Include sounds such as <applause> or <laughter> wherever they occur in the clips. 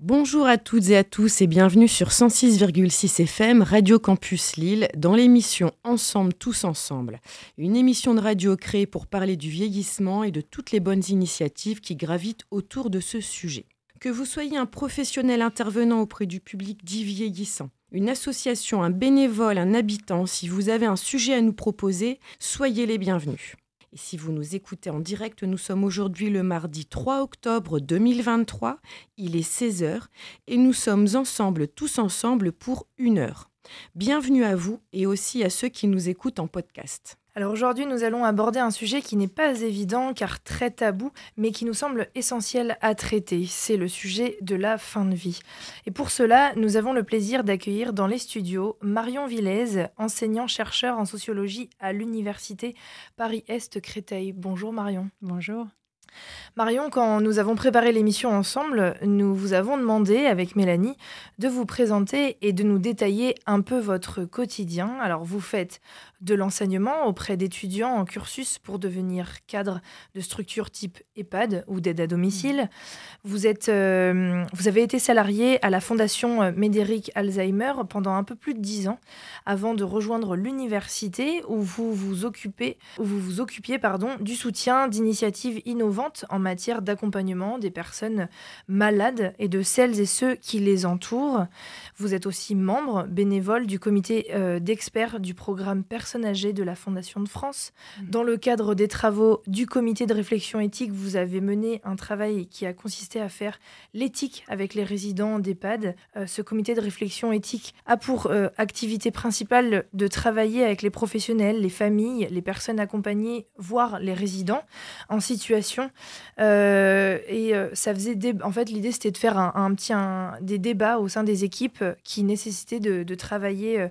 Bonjour à toutes et à tous et bienvenue sur 106,6 FM Radio Campus Lille dans l'émission Ensemble tous ensemble, une émission de radio créée pour parler du vieillissement et de toutes les bonnes initiatives qui gravitent autour de ce sujet. Que vous soyez un professionnel intervenant auprès du public dit vieillissant, une association, un bénévole, un habitant, si vous avez un sujet à nous proposer, soyez les bienvenus. Et si vous nous écoutez en direct, nous sommes aujourd'hui le mardi 3 octobre 2023. Il est 16h et nous sommes ensemble, tous ensemble, pour une heure. Bienvenue à vous et aussi à ceux qui nous écoutent en podcast. Alors aujourd'hui, nous allons aborder un sujet qui n'est pas évident car très tabou, mais qui nous semble essentiel à traiter. C'est le sujet de la fin de vie. Et pour cela, nous avons le plaisir d'accueillir dans les studios Marion Villez, enseignant-chercheur en sociologie à l'Université Paris-Est Créteil. Bonjour Marion. Bonjour. Marion, quand nous avons préparé l'émission ensemble, nous vous avons demandé, avec Mélanie, de vous présenter et de nous détailler un peu votre quotidien. Alors, vous faites de l'enseignement auprès d'étudiants en cursus pour devenir cadre de structures type EHPAD ou d'aide à domicile. Vous, êtes, euh, vous avez été salarié à la Fondation Médéric Alzheimer pendant un peu plus de dix ans avant de rejoindre l'université où vous vous occupez, où vous vous occupiez pardon, du soutien d'initiatives innovantes en matière d'accompagnement des personnes malades et de celles et ceux qui les entourent. Vous êtes aussi membre bénévole du comité euh, d'experts du programme Personnes âgées de la Fondation de France. Mmh. Dans le cadre des travaux du comité de réflexion éthique, vous avez mené un travail qui a consisté à faire l'éthique avec les résidents d'EHPAD. Euh, ce comité de réflexion éthique a pour euh, activité principale de travailler avec les professionnels, les familles, les personnes accompagnées, voire les résidents en situation euh, et ça faisait. En fait, l'idée, c'était de faire un, petit, des débats au sein des équipes qui nécessitaient de, travailler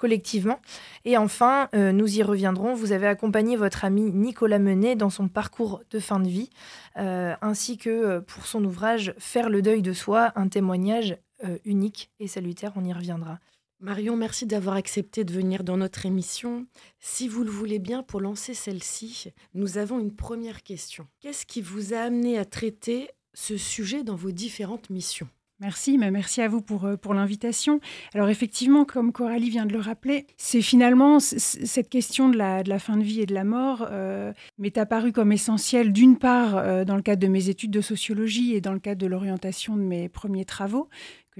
collectivement. Et enfin, nous y reviendrons. Vous avez accompagné votre ami Nicolas Menet dans son parcours de fin de vie, ainsi que pour son ouvrage Faire le deuil de soi, un témoignage unique et salutaire. On y reviendra. Marion, merci d'avoir accepté de venir dans notre émission. Si vous le voulez bien, pour lancer celle-ci, nous avons une première question. Qu'est-ce qui vous a amené à traiter ce sujet dans vos différentes missions? Merci, mais merci à vous pour, euh, pour l'invitation. Alors effectivement, comme Coralie vient de le rappeler, c'est finalement cette question de la, de la, fin de vie et de la mort euh, m'est apparue comme essentielle d'une part euh, dans le cadre de mes études de sociologie et dans le cadre de l'orientation de mes premiers travaux,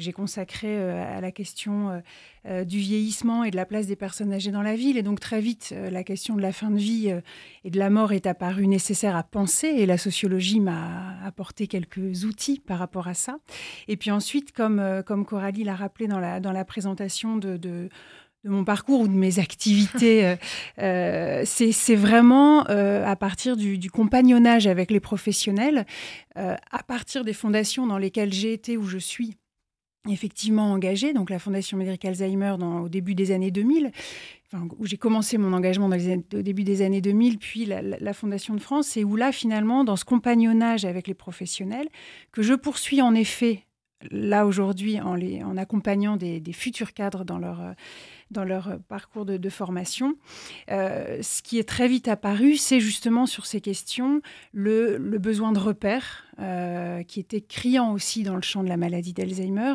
j'ai consacré euh, à la question euh, euh, du vieillissement et de la place des personnes âgées dans la ville. Et donc très vite, la question de la fin de vie et de la mort est apparue nécessaire à penser et la sociologie m'a apporté quelques outils par rapport à ça. Et puis ensuite, comme, Coralie l'a rappelé dans la, dans la présentation de, de mon parcours ou de mes activités, c'est vraiment à partir du, compagnonnage avec les professionnels, à partir des fondations dans lesquelles j'ai été ou je suis effectivement engagée, donc la Fondation Médéric Alzheimer au début des années 2000, enfin, où j'ai commencé mon engagement au début des années 2000, puis la, Fondation de France, et où là, finalement, dans ce compagnonnage avec les professionnels, que je poursuis en effet, là aujourd'hui, en, accompagnant des, futurs cadres dans leur... Dans leur parcours de, formation. Euh, ce qui est très vite apparu, c'est justement sur ces questions le besoin de repères, euh, qui était criant aussi dans le champ de la maladie d'Alzheimer,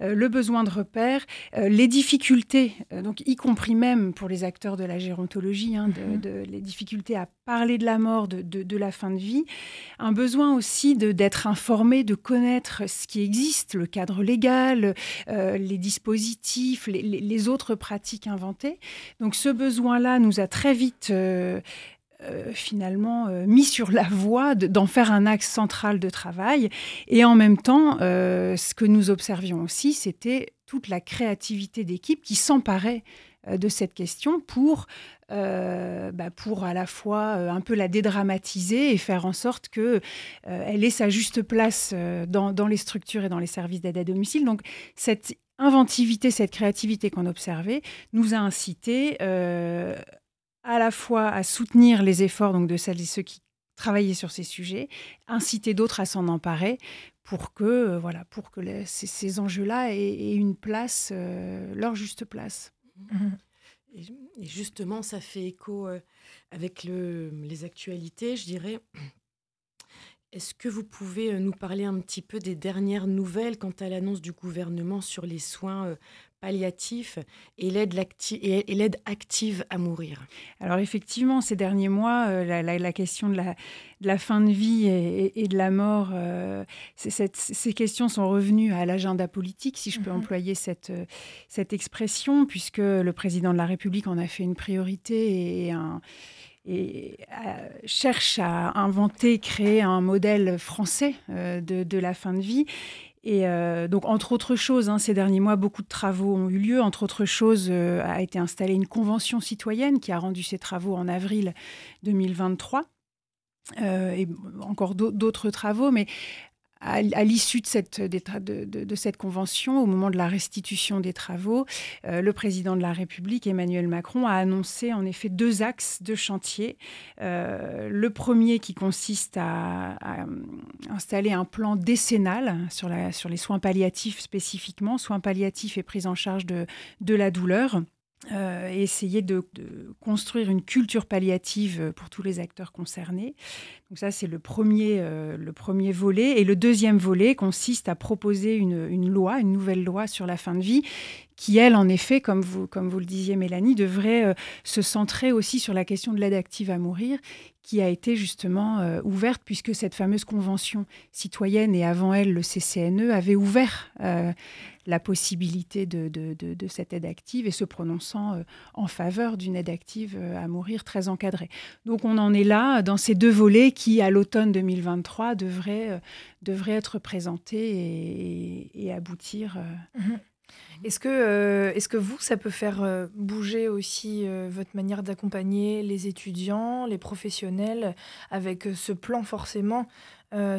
euh, le besoin de repères, euh, les difficultés, donc y compris même pour les acteurs de la gérontologie, hein, mhm. de, les difficultés à parler de la mort, de, de, la fin de vie, un besoin aussi d'être informé, de connaître ce qui existe, le cadre légal, les dispositifs, les, les, autres pratiques inventées. Donc ce besoin-là nous a très vite euh, finalement euh, mis sur la voie d'en faire un axe central de travail. Et en même temps, euh, ce que nous observions aussi, c'était toute la créativité d'équipe qui s'emparait de cette question pour, bah, pour à la fois un peu la dédramatiser et faire en sorte qu'elle elle ait sa juste place dans, dans, les structures et dans les services d'aide à domicile. Donc cette inventivité, cette créativité qu'on observait nous a incité à la fois à soutenir les efforts donc, de celles et ceux qui travaillaient sur ces sujets, inciter d'autres à s'en emparer pour que, euh, voilà, pour que ces, enjeux-là aient, une place, euh, leur juste place. Mhm. Et, justement, ça fait écho euh, avec le, les actualités, je dirais. Est-ce que vous pouvez nous parler un petit peu des dernières nouvelles quant à l'annonce du gouvernement sur les soins palliatif et l'aide active à mourir Alors effectivement, ces derniers mois, euh, la, question de la, fin de vie et, de la mort, euh, ces questions sont revenues à l'agenda politique, si je peux mhm. employer cette, euh, cette expression, puisque le président de la République en a fait une priorité et et cherche à inventer, créer un modèle français de, de, la fin de vie. Et euh, donc, entre autres choses, hein, ces derniers mois, beaucoup de travaux ont eu lieu. Entre autres choses, euh, a été installée une convention citoyenne qui a rendu ses travaux en avril 2023. Euh, et encore d'autres travaux, mais à, l'issue de cette, convention, au moment de la restitution des travaux, euh, le président de la République, Emmanuel Macron, a annoncé en effet deux axes de chantier. Euh, le premier qui consiste à, installer un plan décennal sur, les soins palliatifs spécifiquement, soins palliatifs et prise en charge de la douleur. Euh, et essayer de, construire une culture palliative pour tous les acteurs concernés. Donc ça, c'est le premier, euh, le premier volet. Et le deuxième volet consiste à proposer une, une, loi, une nouvelle loi sur la fin de vie, qui, elle, en effet, comme vous, comme vous le disiez, Mélanie, devrait euh, se centrer aussi sur la question de l'aide active à mourir, qui a été justement euh, ouverte, puisque cette fameuse convention citoyenne, et avant elle, le CCNE, avait ouvert euh, la possibilité de, cette aide active et se prononçant en faveur d'une aide active à mourir très encadrée. Donc on en est là, dans ces deux volets qui, à l'automne 2023, devraient, devraient être présentés et, aboutir. Mmh est-ce que, euh, est que vous, ça peut faire euh, bouger aussi euh, votre manière d'accompagner les étudiants, les professionnels, avec ce plan forcément,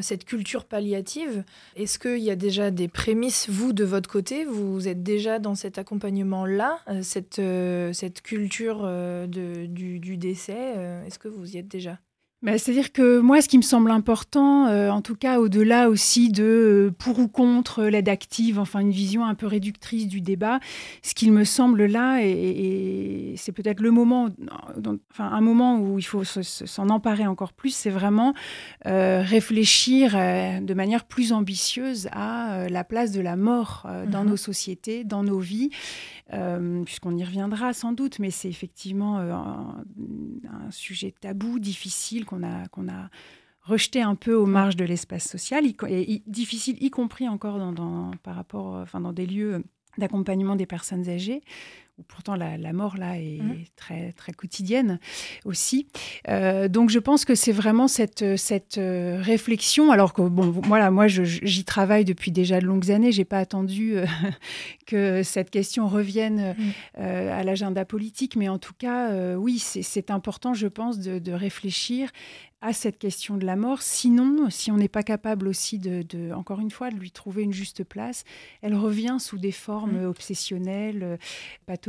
cette culture palliative? Est-ce qu'il y a déjà des prémices, vous, de votre côté? Vous êtes déjà dans cet accompagnement-là, cette, cette culture de, du, du, décès Est-ce que vous y êtes déjà? Bah, c'est-à-dire que moi, ce qui me semble important, euh, en tout cas au-delà aussi de euh, pour ou contre l'aide active, enfin une vision un peu réductrice du débat, ce qu'il me semble là, et, c'est peut-être le moment, enfin un moment où il faut s'en emparer encore plus, c'est vraiment euh, réfléchir de manière plus ambitieuse à la place de la mort dans mhm. nos sociétés, dans nos vies, puisqu'on y reviendra sans doute, mais c'est effectivement un, un sujet tabou, difficile qu'on a, rejeté un peu aux marges de l'espace social, difficile, y compris encore dans, par rapport, enfin, dans des lieux d'accompagnement des personnes âgées, pourtant la, mort là est mmh. très, très quotidienne aussi. Euh, donc je pense que c'est vraiment cette, cette euh, réflexion, alors que bon, voilà, moi j'y travaille depuis déjà de longues années, j'ai pas attendu euh, <laughs> que cette question revienne mmh. à l'agenda politique, mais en tout cas, oui, c'est important, je pense, de, de réfléchir à cette question de la mort. Sinon, si on n'est pas capable aussi de, encore une fois, de lui trouver une juste place, elle revient sous des formes mmh. obsessionnelles, euh,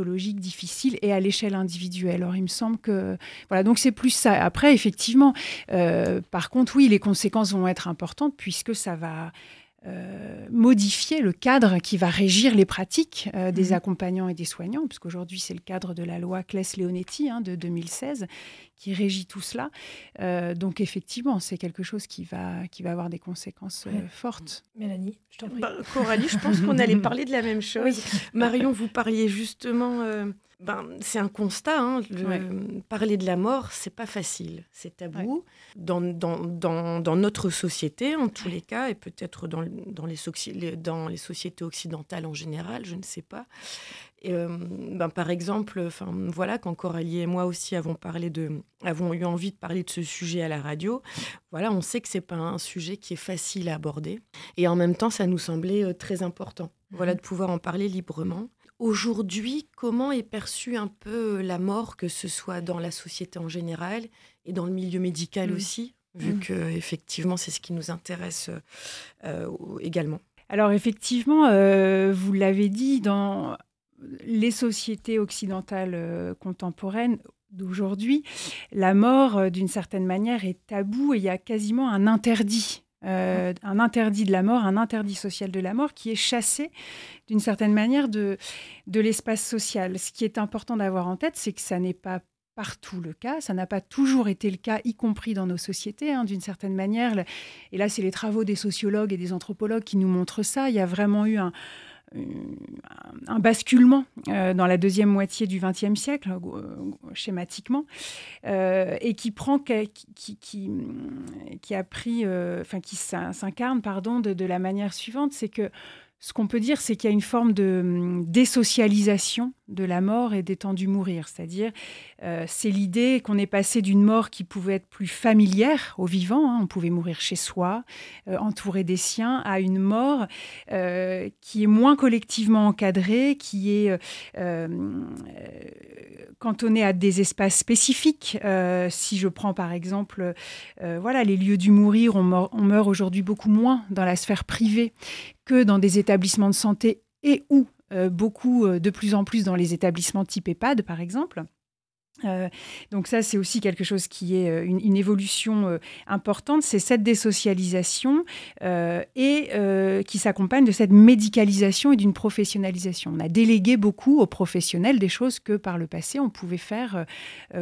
difficiles et à l'échelle individuelle. Alors, il me semble que voilà, donc c'est plus ça. Après, effectivement, euh, par contre, oui, les conséquences vont être importantes puisque ça va euh, modifier le cadre qui va régir les pratiques euh, des mhm. accompagnants et des soignants, puisqu'aujourd'hui c'est le cadre de la loi Claes-Leonetti hein, de 2016 qui régit tout cela. Euh, donc effectivement, c'est quelque chose qui va, qui va avoir des conséquences fortes. Mélanie, je t'en prie. Bah, Coralie, je pense qu'on allait <laughs> parler de la même chose. Marion, vous parliez justement ben, c'est un constat. Hein, Parler de la mort, c'est pas facile. C'est tabou. Dans, dans, dans, dans, notre société, en tous les cas, et peut-être dans, dans, les, dans les sociétés occidentales en général, je ne sais pas. Euh, ben, par exemple, voilà, quand Coralie et moi aussi avons parlé de, avons eu envie de parler de ce sujet à la radio, voilà, on sait que c'est pas un sujet qui est facile à aborder, et en même temps, ça nous semblait euh, très important, voilà, mmh. de pouvoir en parler librement. Aujourd'hui, comment est perçue un peu la mort, que ce soit dans la société en général et dans le milieu médical mmh. aussi, vu mmh. que effectivement c'est ce qui nous intéresse euh, également? Alors effectivement, euh, vous l'avez dit, dans les sociétés occidentales euh, contemporaines d'aujourd'hui, la mort, d'une certaine manière, est tabou et il y a quasiment un interdit euh, un interdit de la mort, un interdit social de la mort qui est chassé d'une certaine manière de, de l'espace social. Ce qui est important d'avoir en tête, c'est que ça n'est pas partout le cas, ça n'a pas toujours été le cas, y compris dans nos sociétés, hein, d'une certaine manière. Et là, c'est les travaux des sociologues et des anthropologues qui nous montrent ça. Il y a vraiment eu un, un basculement euh, dans la deuxième moitié du XXe siècle, euh, schématiquement, euh, et qui prend, qui, qui, a pris, enfin qui s'incarne, pardon, de, la manière suivante, c'est que ce qu'on peut dire, c'est qu'il y a une forme de hum, désocialisation de la mort et des temps du mourir. C'est-à-dire, euh, c'est l'idée qu'on est passé d'une mort qui pouvait être plus familière aux vivants, hein, on pouvait mourir chez soi, euh, entouré des siens, à une mort euh, qui est moins collectivement encadrée, qui est cantonnée à des espaces spécifiques. si je prends par exemple, voilà, les lieux du mourir, on, on meurt aujourd'hui beaucoup moins dans la sphère privée que dans des établissements de santé et ou euh, beaucoup euh, de plus en plus dans les établissements type EHPAD, par exemple. Euh, donc ça, c'est aussi quelque chose qui est euh, une, évolution euh, importante, c'est cette désocialisation et qui s'accompagne de cette médicalisation et d'une professionnalisation. On a délégué beaucoup aux professionnels des choses que par le passé on pouvait faire,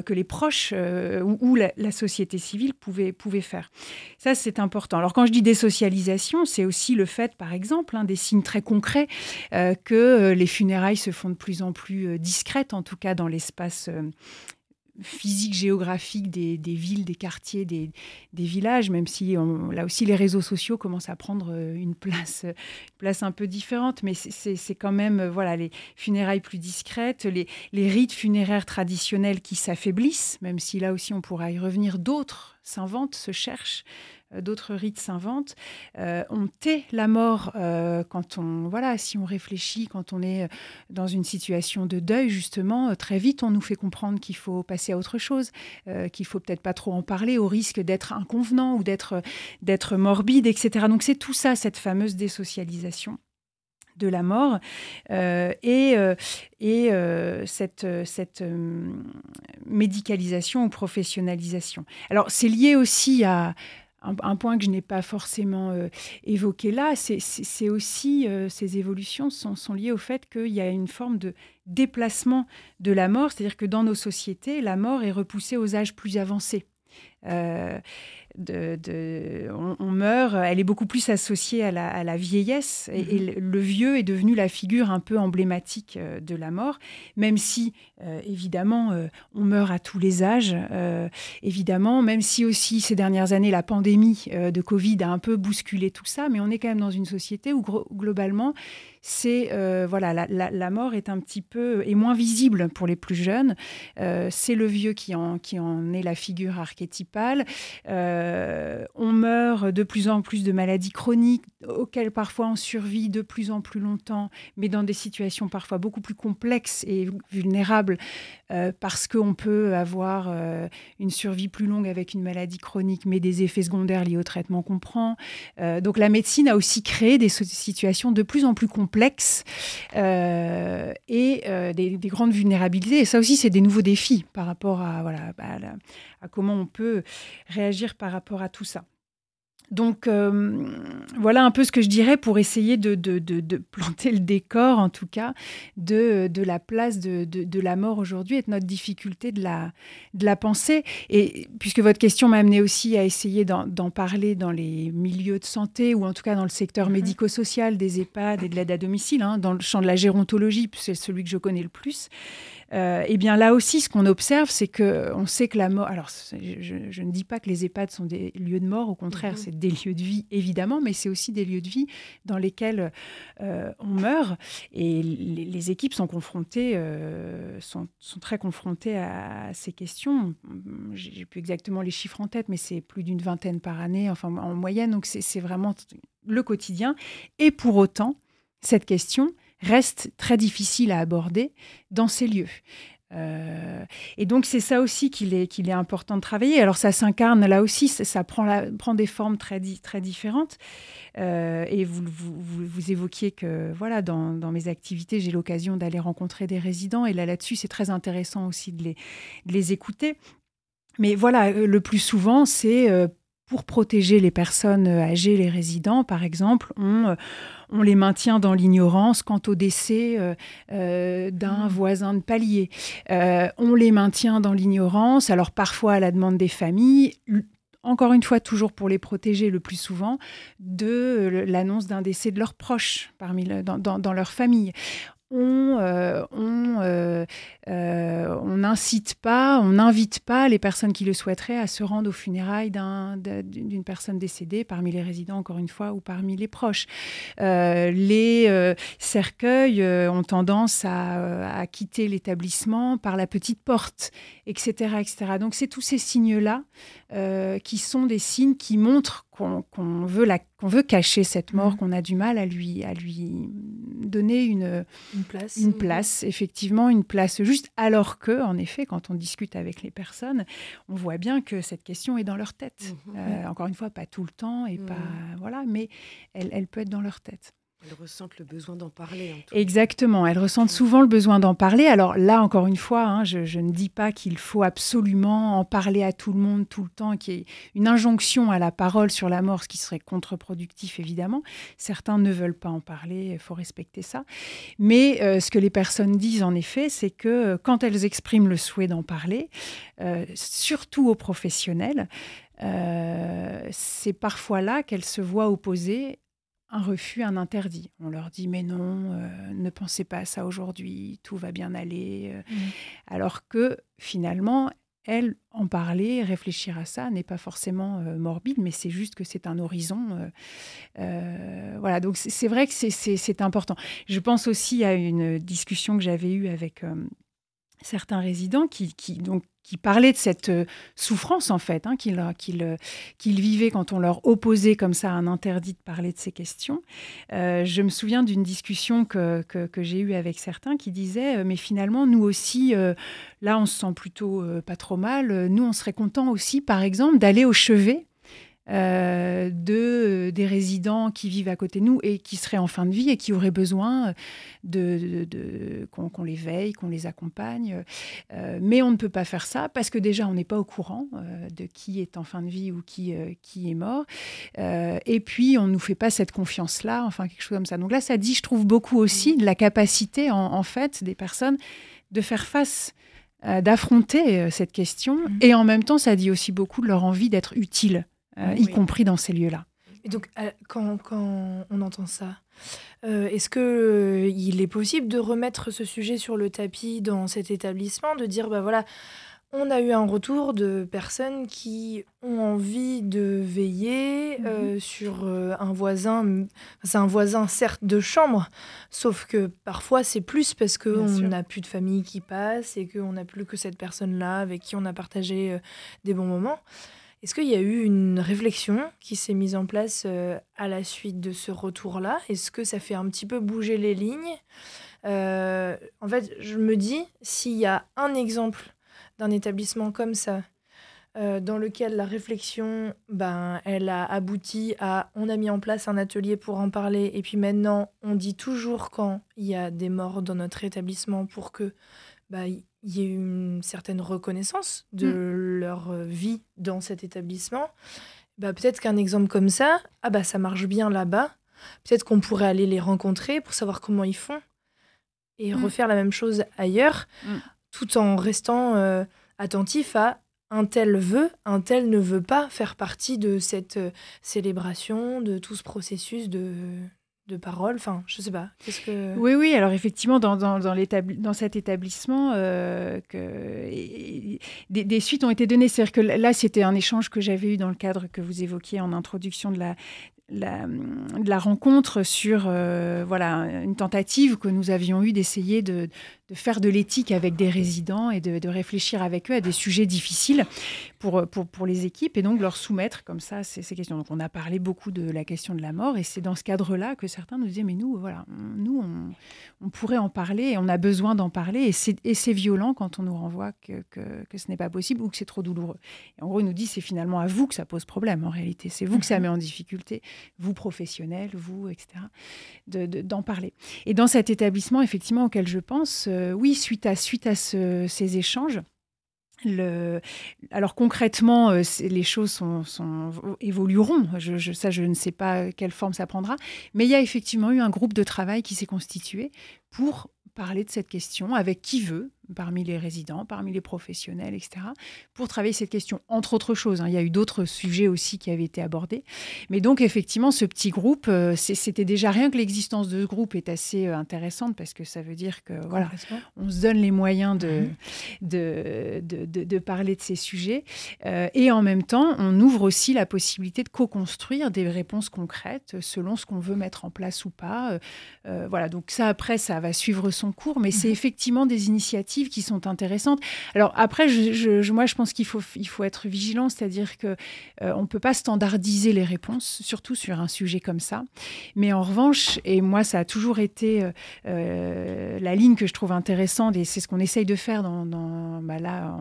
que les proches ou, la, société civile pouvait, pouvait faire. Ça, c'est important. Alors quand je dis désocialisation, c'est aussi le fait, par exemple, hein, des signes très concrets que les funérailles se font de plus en plus discrètes, en tout cas dans l'espace physique géographique des, villes, des quartiers, des, villages, même si là aussi les réseaux sociaux commencent à prendre euh, une place, place un peu différente, mais c'est quand même euh, voilà les funérailles plus discrètes, les, les rites funéraires traditionnels qui s'affaiblissent, même si là aussi on pourra y revenir, d'autres s'inventent, se cherchent. Euh, d'autres rites s'inventent. Euh, on tait la mort euh, quand on, voilà, si on réfléchit, quand on est dans une situation de deuil, justement, très vite, on nous fait comprendre qu'il faut passer à autre chose, qu'il faut peut-être pas trop en parler au risque d'être inconvenant ou d'être, d'être morbide, etc. Donc c'est tout ça, cette fameuse désocialisation de la mort et, et cette, cette médicalisation ou professionnalisation. Alors c'est lié aussi à, un, point que je n'ai pas forcément euh, évoqué là, c'est aussi, euh, ces évolutions sont, liées au fait qu'il y a une forme de déplacement de la mort, c'est-à-dire que dans nos sociétés, la mort est repoussée aux âges plus avancés. Euh, de, on, meurt, elle est beaucoup plus associée à la, vieillesse. Et, mm-hmm. le, vieux est devenu la figure un peu emblématique euh, de la mort, même si euh, évidemment on meurt à tous les âges, évidemment, même si aussi ces dernières années la pandémie de Covid a un peu bousculé tout ça, mais on est quand même dans une société où globalement c'est euh, voilà la, mort est un petit peu est moins visible pour les plus jeunes. Euh, c'est le vieux qui en, qui en est la figure archétypale. Euh, on meurt de plus en plus de maladies chroniques auxquelles parfois on survit de plus en plus longtemps, mais dans des situations parfois beaucoup plus complexes et vulnérables parce qu'on peut avoir une survie plus longue avec une maladie chronique, mais des effets secondaires liés au traitement qu'on prend. donc la médecine a aussi créé des situations de plus en plus complexes complexes euh, et euh, des, grandes vulnérabilités. Et ça aussi, c'est des nouveaux défis par rapport à, bah, à comment on peut réagir par rapport à tout ça. Donc euh, voilà un peu ce que je dirais pour essayer de, planter le décor, en tout cas, de, la place de, la mort aujourd'hui et de notre difficulté de la, de la penser. Et puisque votre question m'a amené aussi à essayer d'en parler dans les milieux de santé ou en tout cas dans le secteur mhm. médico-social des EHPAD et de l'aide à domicile, hein, dans le champ de la gérontologie, c'est celui que je connais le plus. Euh, eh bien là aussi, ce qu'on observe, c'est que on sait que la mort. Alors, je, ne dis pas que les EHPAD sont des lieux de mort, au contraire, mhm. c'est des lieux de vie évidemment, mais c'est aussi des lieux de vie dans lesquels euh, on meurt. Et les, équipes sont confrontées, euh, sont, très confrontées à, ces questions. J'ai plus exactement les chiffres en tête, mais c'est plus d'une vingtaine par année, enfin en moyenne. Donc c'est vraiment le quotidien. Et pour autant, cette question, reste très difficile à aborder dans ces lieux. Euh, et donc c'est ça aussi qu'il est, est important de travailler. Alors ça s'incarne là aussi, ça, prend, prend des formes très, très différentes. Euh, et vous, vous, vous, évoquiez que voilà, dans, dans mes activités, j'ai l'occasion d'aller rencontrer des résidents. Et là, là-dessus, c'est très intéressant aussi de les, de les écouter. Mais voilà, euh, le plus souvent, c'est pour protéger les personnes âgées, les résidents, par exemple, on, on les maintient dans l'ignorance quant au décès d'un mmh. voisin de palier. on les maintient dans l'ignorance, alors parfois à la demande des familles encore une fois, toujours pour les protéger le plus souvent, de l'annonce d'un décès de leurs proches parmi dans, leur famille on euh, euh, euh, on n'incite pas, on n'invite pas les personnes qui le souhaiteraient à se rendre aux funérailles d'une personne décédée parmi les résidents, encore une fois, ou parmi les proches. les cercueils ont tendance à, à quitter l'établissement par la petite porte, etc. etc. Donc c'est tous ces signes-là qui sont des signes qui montrent qu'on veut, qu'on veut cacher cette mort, mmh. qu'on a du mal à lui, à lui donner une, une, place. une place, effectivement, une place juste, alors que, en effet, quand on discute avec les personnes, on voit bien que cette question est dans leur tête. Mmh. Euh, encore une fois, pas tout le temps, et pas, mmh. voilà, mais elle, elle peut être dans leur tête. Elles ressentent le besoin d'en parler. Exactement, elles ressentent souvent le besoin d'en parler. Alors là, encore une fois, hein, je, ne dis pas qu'il faut absolument en parler à tout le monde tout le temps, qu'il y ait une injonction à la parole sur la mort, ce qui serait contre-productif évidemment. Certains ne veulent pas en parler, il faut respecter ça. Mais euh, ce que les personnes disent en effet, c'est que euh, quand elles expriment le souhait d'en parler, euh, surtout aux professionnels, c'est parfois là qu'elles se voient opposer un refus, un interdit. On leur dit mais non, euh, ne pensez pas à ça aujourd'hui, tout va bien aller. Euh. Mmh. Alors que finalement, elle, en parler, réfléchir à ça n'est pas forcément euh, morbide, mais c'est juste que c'est un horizon. voilà, donc c'est vrai que c'est important. Je pense aussi à une discussion que j'avais eue avec certains résidents qui, donc, qui parlaient de cette euh, souffrance, en fait, hein, qu'ils euh, vivaient quand on leur opposait comme ça un interdit de parler de ces questions. Euh, je me souviens d'une discussion que, que, que j'ai eue avec certains qui disaient, mais finalement, nous aussi, là, on se sent plutôt pas trop mal. Nous, on serait content aussi, par exemple, d'aller au chevet euh, de, des résidents qui vivent à côté de nous et qui seraient en fin de vie et qui auraient besoin de, de, qu'on les veille, qu'on les accompagne. Euh, mais on ne peut pas faire ça parce que déjà, on n'est pas au courant euh, de qui est en fin de vie ou qui, qui est mort. et puis, on ne nous fait pas cette confiance-là, enfin, quelque chose comme ça. Donc là, ça dit, je trouve, beaucoup aussi de la capacité, en, en fait, des personnes de faire face d'affronter cette question. Mmh. Et en même temps, ça dit aussi beaucoup de leur envie d'être utile euh, y compris dans ces lieux-là. Et donc, euh, quand, quand, on entend ça, euh, est-ce que il est possible de remettre ce sujet sur le tapis dans cet établissement, de dire, bah voilà, on a eu un retour de personnes qui ont envie de veiller mhm. sur un voisin. C'est un voisin, certes, de chambre, sauf que parfois c'est plus parce qu'on n'a plus de famille qui passe et qu'on n'a plus que cette personne-là avec qui on a partagé des bons moments. Est-ce qu'il y a eu une réflexion qui s'est mise en place euh, à la suite de ce retour-là? Est-ce que ça fait un petit peu bouger les lignes? Euh, En fait, je me dis, s'il y a un exemple d'un établissement comme ça, euh, dans lequel la réflexion, ben, elle a abouti à on a mis en place un atelier pour en parler, et puis maintenant on dit toujours quand il y a des morts dans notre établissement pour que bah, il y ait une certaine reconnaissance de mm. leur euh, vie dans cet établissement, bah, peut-être qu'un exemple comme ça, ah bah ça marche bien là-bas, peut-être qu'on pourrait aller les rencontrer pour savoir comment ils font et mm. refaire la même chose ailleurs, mm. tout en restant euh, attentif à un tel veut, un tel ne veut pas faire partie de cette euh, célébration, de tout ce processus de, de parole Enfin, je sais pas. Oui, oui. Alors effectivement, dans, dans, cet établissement, euh, des, des, suites ont été données. C'est-à-dire que là, c'était un échange que j'avais eu dans le cadre que vous évoquiez en introduction de la, la, de la rencontre sur euh, voilà une tentative que nous avions eue d'essayer de, de faire de l'éthique avec des résidents et de, réfléchir avec eux à des sujets difficiles pour, pour, pour les équipes et donc leur soumettre comme ça ces, ces, questions. Donc on a parlé beaucoup de la question de la mort et c'est dans ce cadre-là que certains nous disaient mais nous voilà nous on, on, pourrait en parler et on a besoin d'en parler et c'est violent quand on nous renvoie que, que, que ce n'est pas possible ou que c'est trop douloureux. Et en gros il nous dit c'est finalement à vous que ça pose problème en réalité, c'est vous que ça mhm. met en difficulté, vous professionnels, vous etc. d'en de, parler. Et dans cet établissement effectivement auquel je pense euh, oui, suite à, suite à ces échanges, le... Alors concrètement, euh, les choses sont, évolueront. Ça, je ne sais pas quelle forme ça prendra. Mais il y a effectivement eu un groupe de travail qui s'est constitué pour parler de cette question avec qui veut, parmi les résidents, parmi les professionnels, etc., pour travailler cette question, entre autres choses. Hein. Il y a eu d'autres sujets aussi qui avaient été abordés. Mais donc, effectivement, ce petit groupe, euh, c'était déjà rien que l'existence de ce groupe est assez euh, intéressante parce que ça veut dire que, voilà, on se donne les moyens de, de, de, parler de ces sujets. Euh, et en même temps, on ouvre aussi la possibilité de co-construire des réponses concrètes selon ce qu'on veut mettre en place ou pas. voilà, donc ça, après, ça va suivre son cours, mais c'est mhm. effectivement des initiatives qui sont intéressantes. Alors après, moi, je pense qu'il faut, il faut être vigilant, c'est-à-dire que euh, ne peut pas standardiser les réponses, surtout sur un sujet comme ça. Mais en revanche, et moi, ça a toujours été euh, euh, la ligne que je trouve intéressante, et c'est ce qu'on essaye de faire dans, bah là,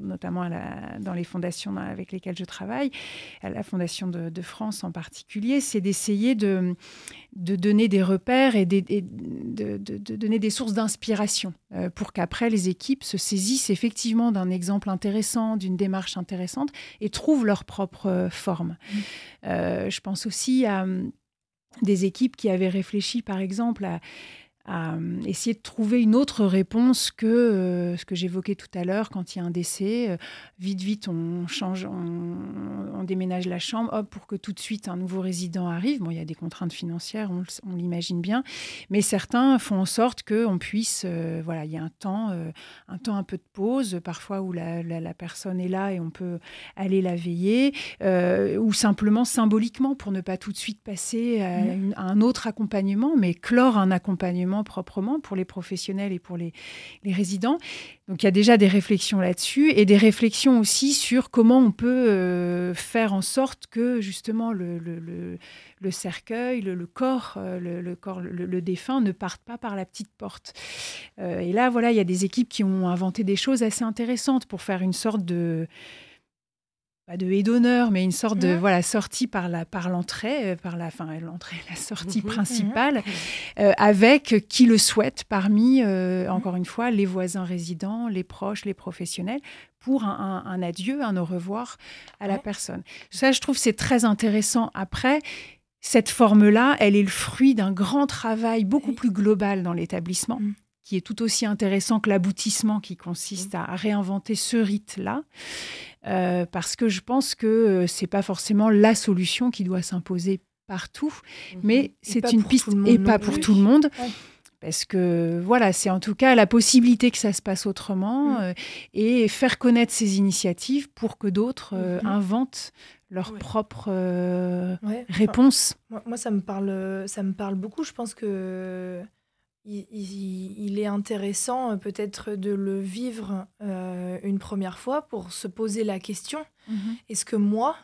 notamment dans les fondations avec lesquelles je travaille, à la Fondation de France en particulier, c'est d'essayer de de donner des repères et, de, donner des sources d'inspiration euh, pour qu'après les équipes se saisissent effectivement d'un exemple intéressant, d'une démarche intéressante et trouvent leur propre euh, forme. Mmh. Euh, je pense aussi à hum, des équipes qui avaient réfléchi par exemple à à euh, essayer de trouver une autre réponse que euh, ce que j'évoquais tout à l'heure quand il y a un décès. Euh, vite, vite, on change, on, déménage la chambre, hop, pour que tout de suite un nouveau résident arrive. Bon, il y a des contraintes financières, on, l'imagine bien, mais certains font en sorte qu'on puisse, voilà, il y a un temps, un temps un peu de pause, parfois où la, personne est là et on peut aller la veiller, ou simplement symboliquement pour ne pas tout de suite passer mmh. à un autre accompagnement, mais clore un accompagnement proprement pour les professionnels et pour les, résidents. Donc il y a déjà des réflexions là-dessus et des réflexions aussi sur comment on peut euh, faire en sorte que justement le, cercueil, le, corps, euh, le, corps, le, défunt ne parte pas par la petite porte. Euh, et là, voilà, il y a des équipes qui ont inventé des choses assez intéressantes pour faire une sorte de pas de haie d'honneur, mais une sorte de voilà sortie par la par l'entrée, euh, par la fin l'entrée, la sortie mhm. principale, euh, avec qui le souhaite parmi euh, encore une fois les voisins résidents, les proches, les professionnels, pour un, adieu, un au revoir à la personne. Ça, je trouve c'est très intéressant. Après, cette forme-là, elle est le fruit d'un grand travail beaucoup plus global dans l'établissement. Qui est tout aussi intéressant que l'aboutissement qui consiste mmh. à réinventer ce rite-là, euh, parce que je pense que euh, c'est pas forcément la solution qui doit s'imposer partout, mmh. mais c'est une piste et pas pour tout le monde. Parce que voilà, c'est en tout cas la possibilité que ça se passe autrement mmh. euh, et faire connaître ces initiatives pour que d'autres inventent leurs propres réponses. moi, ça me parle, ça me parle beaucoup. Je pense que il, est intéressant euh, peut-être de le vivre euh, une première fois pour se poser la question mhm. est-ce que moi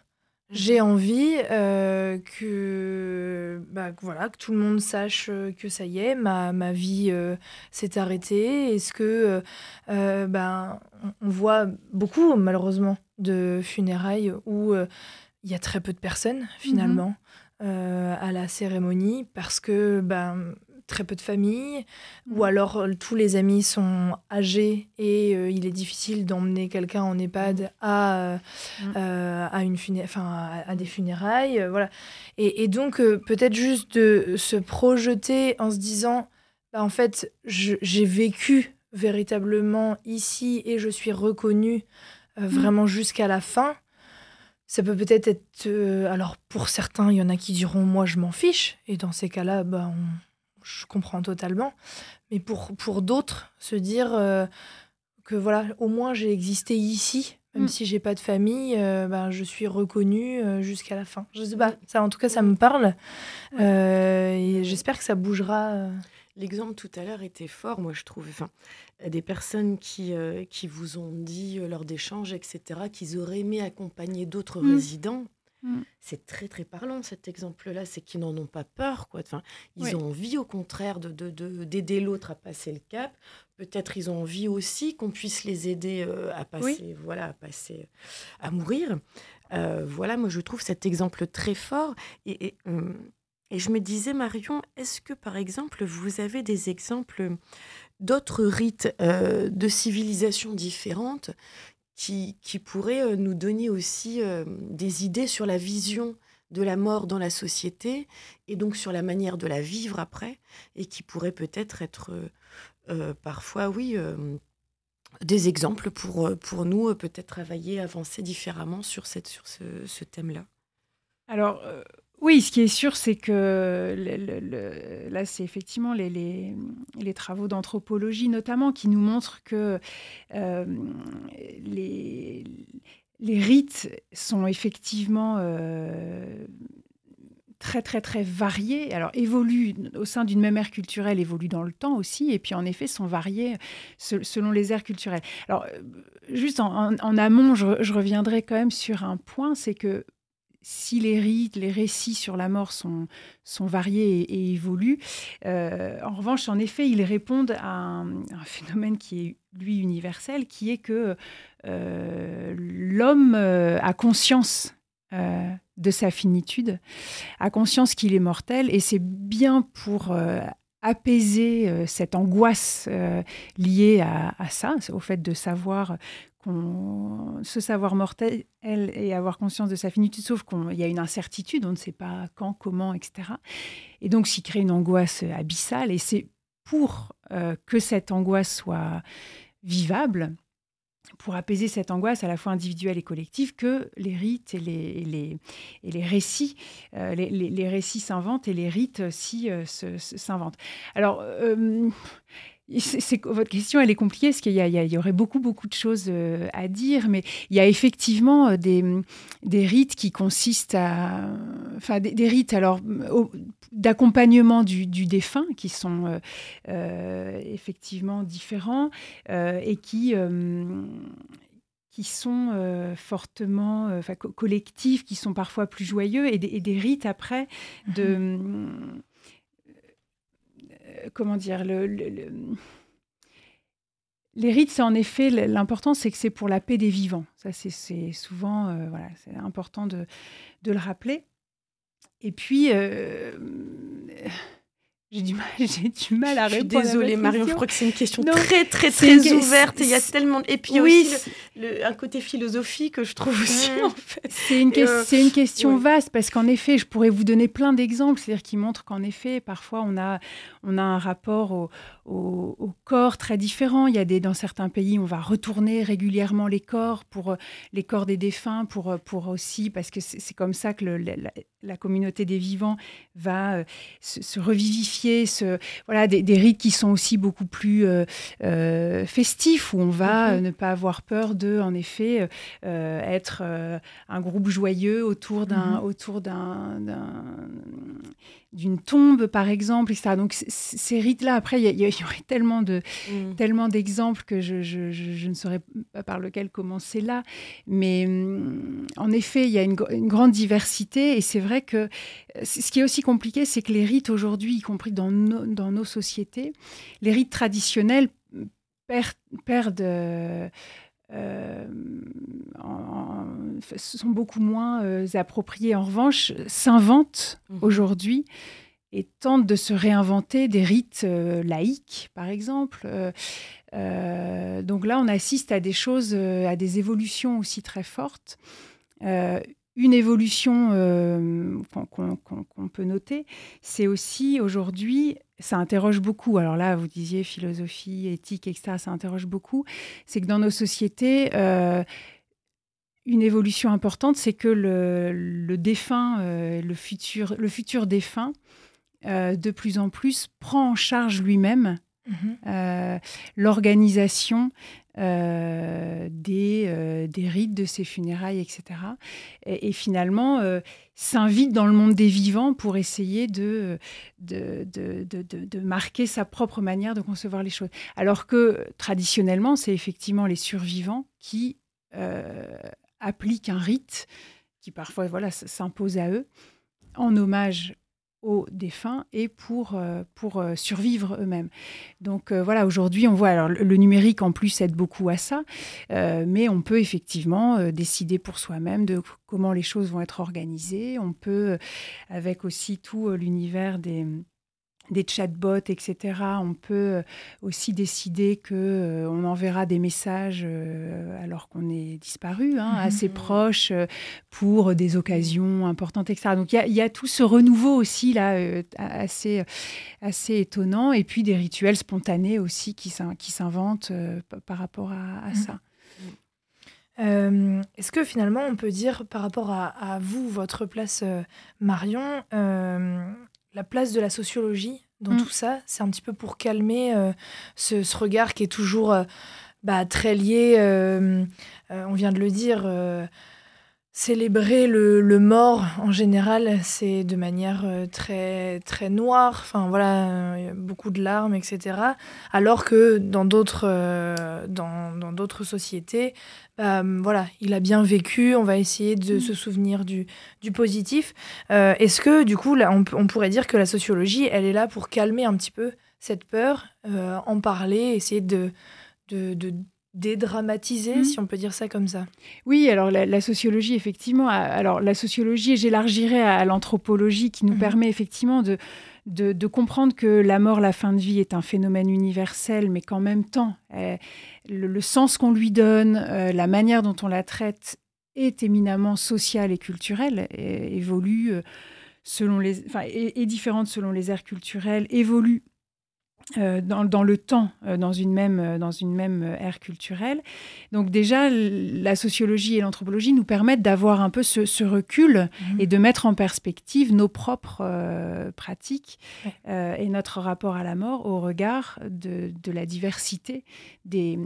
j'ai envie euh, que, bah, voilà, que tout le monde sache que ça y est, ma, ma vie s'est arrêtée Est-ce que ben, on voit beaucoup malheureusement de funérailles où il y a très peu de personnes finalement mhm. à la cérémonie parce que ben, très peu de familles, ou mm. alors euh, tous les amis sont âgés et euh, il est difficile d'emmener quelqu'un en EHPAD mm. à, euh, mm. à, une enfin, à, des funérailles. voilà. Et, donc, peut-être juste de se projeter en se disant, bah, en fait, j'ai vécu véritablement ici et je suis reconnue vraiment jusqu'à la fin. Ça peut peut-être être... alors, pour certains, il y en a qui diront, moi, je m'en fiche. Et dans ces cas-là, bah, on je comprends totalement. Mais pour, pour d'autres, se dire euh, que voilà, au moins j'ai existé ici, même mm. si j'ai pas de famille, euh, ben, je suis reconnue euh, jusqu'à la fin. Je sais pas, ça, en tout cas, ça me parle. et j'espère que ça bougera. L'exemple tout à l'heure était fort, moi je trouve. Enfin, des personnes qui, qui vous ont dit lors d'échanges, etc., qu'ils auraient aimé accompagner d'autres mm. résidents. Mm. C'est très très parlant cet exemple-là, c'est qu'ils n'en ont pas peur, quoi. Enfin, ils ont envie au contraire de d'aider l'autre à passer le cap. Peut-être ils ont envie aussi qu'on puisse les aider euh, à passer, voilà, à passer, à mourir. Euh, voilà, moi je trouve cet exemple très fort et, hum, et, je me disais Marion, est-ce que par exemple vous avez des exemples d'autres rites euh, de civilisations différentes qui, qui pourrait nous donner aussi des idées sur la vision de la mort dans la société et donc sur la manière de la vivre après et qui pourrait peut-être être, parfois, oui, des exemples pour, pour nous, peut-être travailler, avancer différemment sur, cette, sur ce, thème-là. Alors, oui, ce qui est sûr, c'est que là, c'est effectivement les, travaux d'anthropologie notamment qui nous montrent que euh, les, rites sont effectivement euh, très très très variés. Alors évoluent au sein d'une même ère culturelle, évoluent dans le temps aussi, et puis en effet sont variés selon les aires culturelles. Alors euh, juste en, amont, je, reviendrai quand même sur un point, c'est que si les rites, les récits sur la mort sont, sont variés et, évoluent, euh, en revanche, en effet, ils répondent à un, phénomène qui est, lui, universel, qui est que euh, l'homme euh, a conscience de sa finitude, a conscience qu'il est mortel, et c'est bien pour apaiser cette angoisse liée à, à, ça, au fait de savoir ce savoir mortel et avoir conscience de sa finitude, sauf qu'il y a une incertitude, on ne sait pas quand, comment, etc. Et donc, s'y crée une angoisse abyssale, et c'est pour euh, que cette angoisse soit vivable, pour apaiser cette angoisse à la fois individuelle et collective, que les rites et les, récits, euh, les, récits s'inventent et les rites aussi euh, s'inventent. Alors, votre question, elle est compliquée parce qu'il y, y, aurait beaucoup, beaucoup de choses euh, à dire, mais il y a effectivement euh, des, des rites qui consistent à. Enfin, des, rites alors d'accompagnement du, défunt qui sont euh, effectivement différents et qui. qui sont fortement collectifs, qui sont parfois plus joyeux, et des, rites après de, mmh comment dire, le, les rites, c'est en effet, l'important, c'est que c'est pour la paix des vivants. Ça, c'est souvent, euh, voilà, c'est important de, le rappeler. Et puis, euh, j'ai du mal, <laughs> j'ai du mal à répondre. Je suis désolée, Marion. Je crois que c'est une question très, très, très ouverte. il y a tellement. Et puis oui, aussi un côté philosophique que je trouve aussi. En fait. C'est une, euh, une, question vaste parce qu'en effet, je pourrais vous donner plein d'exemples, c'est-à-dire qui montrent qu'en effet, parfois, on a, on a un rapport au, au, corps très différent. Il y a des, dans certains pays, on va retourner régulièrement les corps pour les corps des défunts, pour, pour aussi parce que c'est comme ça que le, la, communauté des vivants va euh, se revivifier ce, voilà, des, rites qui sont aussi beaucoup plus euh, euh, festifs, où on va mhm. ne pas avoir peur de, en effet, euh, être un groupe joyeux autour d'un, mhm. autour d'un, d'une tombe, par exemple, etc. Donc, ces rites-là, après, il y, aurait tellement, de, mhm. tellement d'exemples que je, je, ne saurais pas par lequel commencer là. Mais mm, en effet, il y a une, une, grande diversité. Et c'est vrai que ce qui est aussi compliqué, c'est que les rites aujourd'hui, y compris dans, dans nos sociétés, les rites traditionnels perdent, euh, euh, sont beaucoup moins euh, appropriés. En revanche, s'inventent mmh. aujourd'hui et tentent de se réinventer des rites laïques, par exemple. donc là, on assiste à des choses, à des évolutions aussi très fortes une évolution euh, qu'on peut noter, c'est aussi aujourd'hui, ça interroge beaucoup, alors là vous disiez philosophie, éthique, etc., ça interroge beaucoup, c'est que dans nos sociétés, euh, une évolution importante, c'est que le, défunt, euh, le, futur, le futur défunt, de plus en plus prend en charge lui-même mmh l'organisation euh, des, euh, des, rites de ses funérailles, etc. Et, finalement, euh, s'invite dans le monde des vivants pour essayer de, marquer sa propre manière de concevoir les choses. Alors que traditionnellement, c'est effectivement les survivants qui appliquent un rite qui parfois voilà, s'impose à eux en hommage aux défunts et pour, euh, pour euh, survivre eux-mêmes. Donc euh, voilà, aujourd'hui, on voit, alors le numérique en plus aide beaucoup à ça, mais on peut effectivement décider pour soi-même de comment les choses vont être organisées. On peut, avec aussi tout l'univers des des chatbots, etc. On peut euh, aussi décider que euh, on enverra des messages euh, alors qu'on est disparu, hein, ses mmh. proches, pour des occasions importantes, etc. Donc il y, a tout ce renouveau aussi là, assez, assez étonnant, et puis des rituels spontanés aussi qui s'inventent par rapport à, mmh. ça. Est-ce que finalement on peut dire par rapport à, vous, votre place, Marion, la place de la sociologie dans mm. tout ça, c'est un petit peu pour calmer euh, ce, regard qui est toujours euh, bah, très lié, euh, on vient de le dire, célébrer le, mort en général, c'est de manière très, très noire, enfin voilà, beaucoup de larmes, etc. Alors que dans d'autres dans, dans d'autres sociétés, euh, voilà, il a bien vécu, on va essayer de mm. se souvenir du, du positif. Euh, est-ce que, du coup, là, on, pourrait dire que la sociologie, elle est là pour calmer un petit peu cette peur, euh, en parler, essayer de, de, dédramatiser, mm. si on peut dire ça comme ça. Oui, alors la, sociologie, effectivement, alors la sociologie, j'élargirais à, l'anthropologie qui nous mm. permet effectivement de, de, comprendre que la mort, la fin de vie est un phénomène universel, mais qu'en même temps, le, sens qu'on lui donne, euh, la manière dont on la traite est éminemment sociale et culturelle, et, évolue euh, selon les, enfin, est, différente selon les aires culturelles, évolue euh, dans, le temps, euh, dans une même, euh, dans une même ère culturelle. Donc déjà, la sociologie et l'anthropologie nous permettent d'avoir un peu ce, recul mhm. et de mettre en perspective nos propres pratiques et notre rapport à la mort au regard de, la diversité des,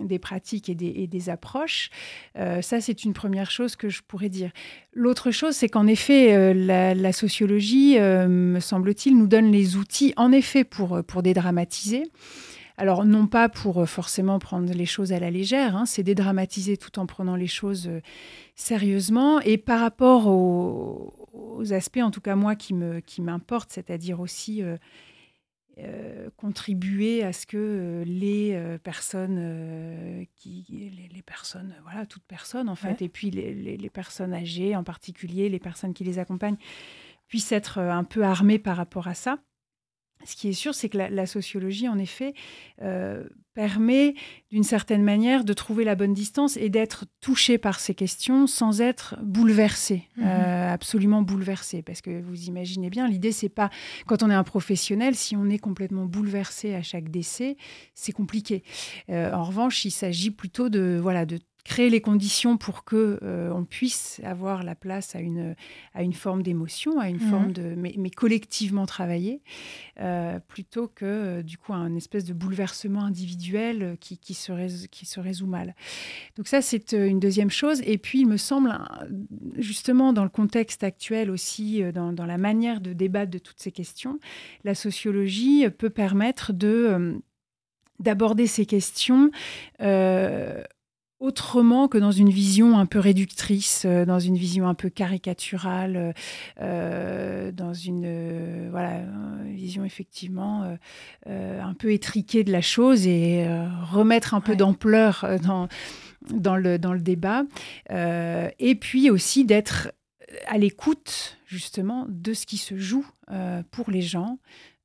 des pratiques et des, et des approches. ça, c'est une première chose que je pourrais dire. L'autre chose, c'est qu'en effet, la, sociologie, me semble-t-il, nous donne les outils, en effet, pour, pour dédramatiser dramatiser. Alors, non pas pour euh, forcément prendre les choses à la légère, hein, c'est dédramatiser tout en prenant les choses euh, sérieusement. Et par rapport aux, aspects, en tout cas moi, qui m'importent, qui c'est-à-dire aussi euh, contribuer à ce que les personnes, qui, les, personnes, voilà, toutes personnes en fait, et puis les, les, personnes âgées en particulier, les personnes qui les accompagnent, puissent être un peu armées par rapport à ça. Ce qui est sûr, c'est que la, sociologie, en effet, euh, permet d'une certaine manière de trouver la bonne distance et d'être touché par ces questions sans être bouleversé, mmh euh, absolument bouleversé. Parce que vous imaginez bien, l'idée, c'est pas quand on est un professionnel, si on est complètement bouleversé à chaque décès, c'est compliqué. Euh, en revanche, il s'agit plutôt de, voilà, de créer les conditions pour que euh, on puisse avoir la place à une, à une forme d'émotion, à une mhm. forme de mais, collectivement travailler, euh, plutôt que euh, du coup un espèce de bouleversement individuel qui, qui, se, qui se résout mal. Donc ça c'est une deuxième chose. Et puis il me semble justement dans le contexte actuel aussi, dans, dans la manière de débattre de toutes ces questions, la sociologie peut permettre de d'aborder ces questions autrement que dans une vision un peu réductrice, euh, dans une vision un peu caricaturale, euh, euh, dans une voilà, vision effectivement un peu étriquée de la chose et remettre un peu d'ampleur dans, dans, le, dans le débat. et puis aussi d'être à l'écoute justement de ce qui se joue pour les gens,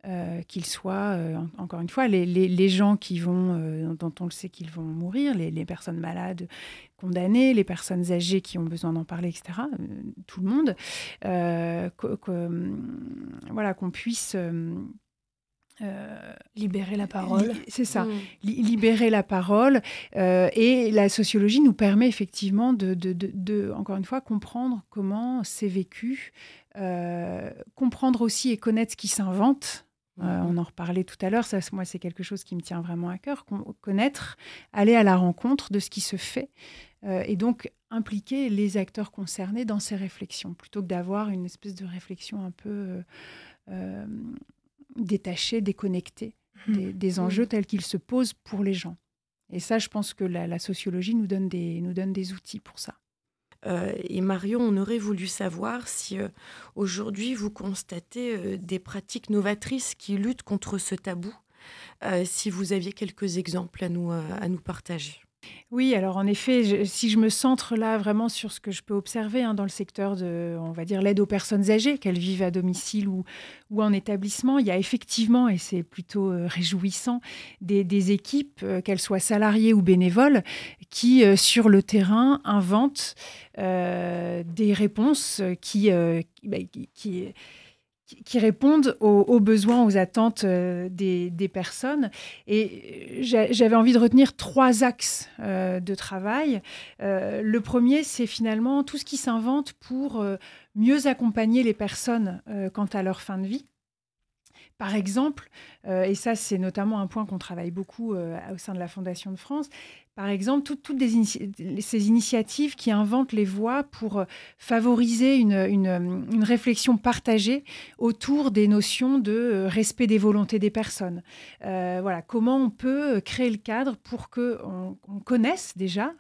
euh, qu'ils soient, euh, encore une fois, les, gens qui vont, euh, dont on le sait qu'ils vont mourir, les, personnes malades condamnées, les personnes âgées qui ont besoin d'en parler, etc., tout le monde, voilà, qu'on puisse... libérer la parole. C'est ça, mm. libérer la parole. et la sociologie nous permet effectivement de, de encore une fois, comprendre comment c'est vécu, comprendre aussi et connaître ce qui s'invente euh, on en reparlait tout à l'heure, ça, moi, c'est quelque chose qui me tient vraiment à cœur, connaître, aller à la rencontre de ce qui se fait euh, et donc impliquer les acteurs concernés dans ces réflexions, plutôt que d'avoir une espèce de réflexion un peu euh, détachée, déconnectée mmh. des, enjeux tels qu'ils se posent pour les gens. Et ça, je pense que la, sociologie nous donne des outils pour ça. Euh, et Marion, on aurait voulu savoir si euh, aujourd'hui vous constatez euh, des pratiques novatrices qui luttent contre ce tabou, si vous aviez quelques exemples à nous, à nous partager. Oui, alors en effet, si je me centre là vraiment sur ce que je peux observer hein, dans le secteur de, on va dire, l'aide aux personnes âgées, qu'elles vivent à domicile ou, en établissement, il y a effectivement, et c'est plutôt euh, réjouissant, des, équipes, euh, qu'elles soient salariées ou bénévoles, qui, euh, sur le terrain, inventent des réponses qui, bah, qui qui répondent aux, besoins, aux attentes euh, des, personnes. Et j'avais envie de retenir trois axes euh, de travail. Euh, le premier, c'est finalement tout ce qui s'invente pour mieux accompagner les personnes quant à leur fin de vie. Par exemple, et ça c'est notamment un point qu'on travaille beaucoup au sein de la Fondation de France, par exemple, toutes, ces initiatives qui inventent les voies pour euh, favoriser une, réflexion partagée autour des notions de euh, respect des volontés des personnes. Euh, voilà, comment on peut créer le cadre pour que on, connaisse déjà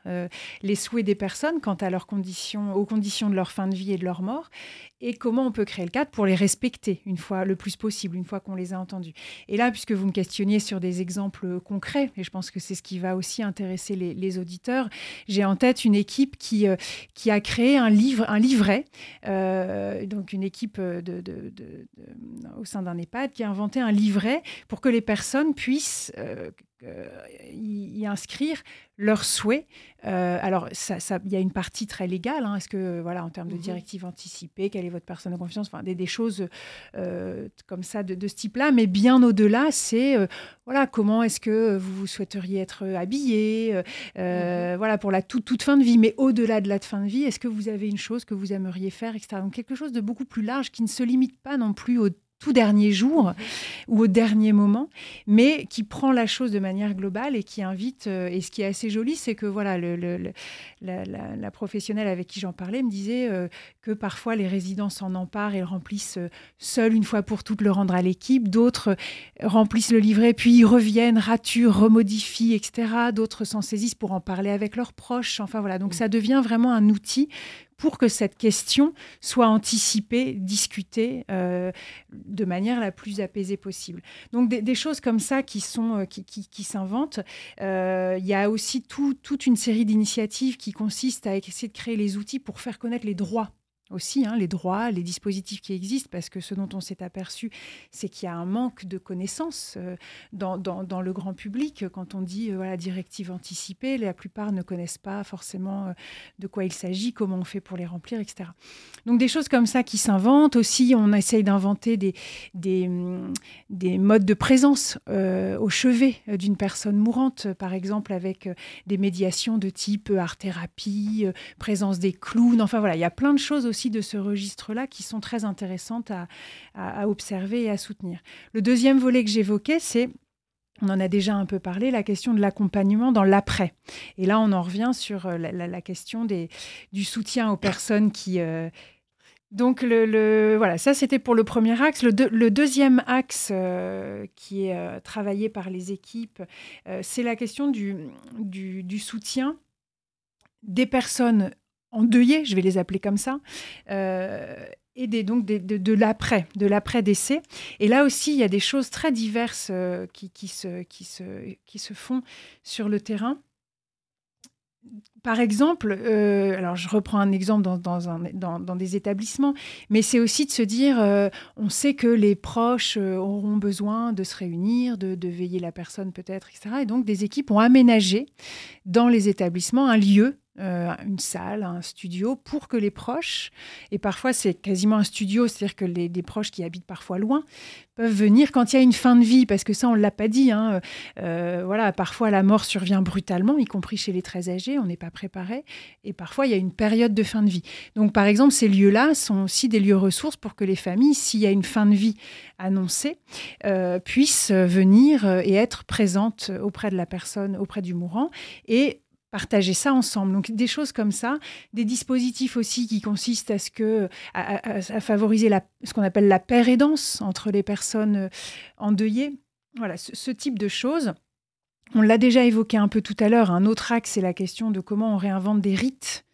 les souhaits des personnes quant à leurs conditions, aux conditions de leur fin de vie et de leur mort, et comment on peut créer le cadre pour les respecter une fois le plus possible, une fois qu'on les a entendus. Et là, puisque vous me questionniez sur des exemples concrets, et je pense que c'est ce qui va aussi intéresser les, auditeurs. J'ai en tête une équipe qui, euh, a créé un, livre, un livret, euh, donc une équipe de, au sein d'un EHPAD qui a inventé un livret pour que les personnes puissent y, inscrire leurs souhaits. Euh, alors, il ça, ça, y a une partie très légale. Hein. Est-ce que, voilà, en termes de mhm. directives anticipées, quelle est votre personne de confiance Enfin, des, des choses euh, comme ça de, de ce type-là. Mais bien au-delà, c'est, euh, voilà, comment est-ce que vous souhaiteriez être habillé mhm. Voilà, pour la toute fin de vie. Mais au-delà de la fin de vie, est-ce que vous avez une chose que vous aimeriez faire, etc. Donc, quelque chose de beaucoup plus large qui ne se limite pas non plus au tout dernier jour ou au dernier moment, mais qui prend la chose de manière globale et qui invite. Euh, et ce qui est assez joli, c'est que voilà, le, la, professionnelle avec qui j'en parlais me disait euh, que parfois les résidents s'en emparent et le remplissent euh, seuls une fois pour toutes, le rendre à l'équipe. D'autres remplissent le livret, puis ils reviennent, raturent, remodifient, etc. D'autres s'en saisissent pour en parler avec leurs proches. Enfin voilà, donc ça devient vraiment un outil pour que cette question soit anticipée, discutée euh, de manière la plus apaisée possible. Donc des, choses comme ça qui sont euh, qui, s'inventent. Euh, il y a aussi toute une série d'initiatives qui consistent à essayer de créer les outils pour faire connaître les droits aussi hein, les droits, les dispositifs qui existent, parce que ce dont on s'est aperçu, c'est qu'il y a un manque de connaissances euh, dans, le grand public. Quand on dit euh, voilà, directive anticipée, la plupart ne connaissent pas forcément euh, de quoi il s'agit, comment on fait pour les remplir, etc. Donc des choses comme ça qui s'inventent. Aussi, on essaye d'inventer des, des, mm, des, modes de présence au chevet d'une personne mourante, par exemple avec des médiations de type art-thérapie, présence des clowns. Enfin voilà, il y a plein de choses aussi de ce registre-là qui sont très intéressantes à, observer et à soutenir. Le deuxième volet que j'évoquais, c'est on en a déjà un peu parlé, la question de l'accompagnement dans l'après. Et là, on en revient sur euh, la, question du soutien aux personnes qui... Euh, donc, voilà, ça c'était pour le premier axe. Le, deuxième axe euh, qui est travaillé par les équipes, c'est la question du, soutien des personnes endeuillés, je vais les appeler comme ça, euh, et des, donc de, l'après, de l'après-décès. Et là aussi, il y a des choses très diverses euh, qui, qui, se, qui, se, qui se font sur le terrain. Par exemple, euh, alors je reprends un exemple dans, dans, dans des établissements, mais c'est aussi de se dire, on sait que les proches auront besoin de se réunir, de, de veiller la personne peut-être, etc. Et donc des équipes ont aménagé dans les établissements un lieu euh, une salle, un studio, pour que les proches, et parfois c'est quasiment un studio, c'est-à-dire que les, proches qui habitent parfois loin, peuvent venir quand il y a une fin de vie, parce que ça on ne l'a pas dit, hein, euh, voilà, parfois la mort survient brutalement, y compris chez les très âgés, on n'est pas préparé, et parfois il y a une période de fin de vie. Donc par exemple, ces lieux-là sont aussi des lieux ressources pour que les familles, s'il y a une fin de vie annoncée, euh, puissent venir et être présentes auprès de la personne, auprès du mourant, et partager ça ensemble. Donc des choses comme ça, des dispositifs aussi qui consistent à ce que à, favoriser la, ce qu'on appelle la paire aidance entre les personnes euh, endeuillées. Voilà, ce, type de choses. On l'a déjà évoqué un peu tout à l'heure. Un autre axe, c'est la question de comment on réinvente des rites.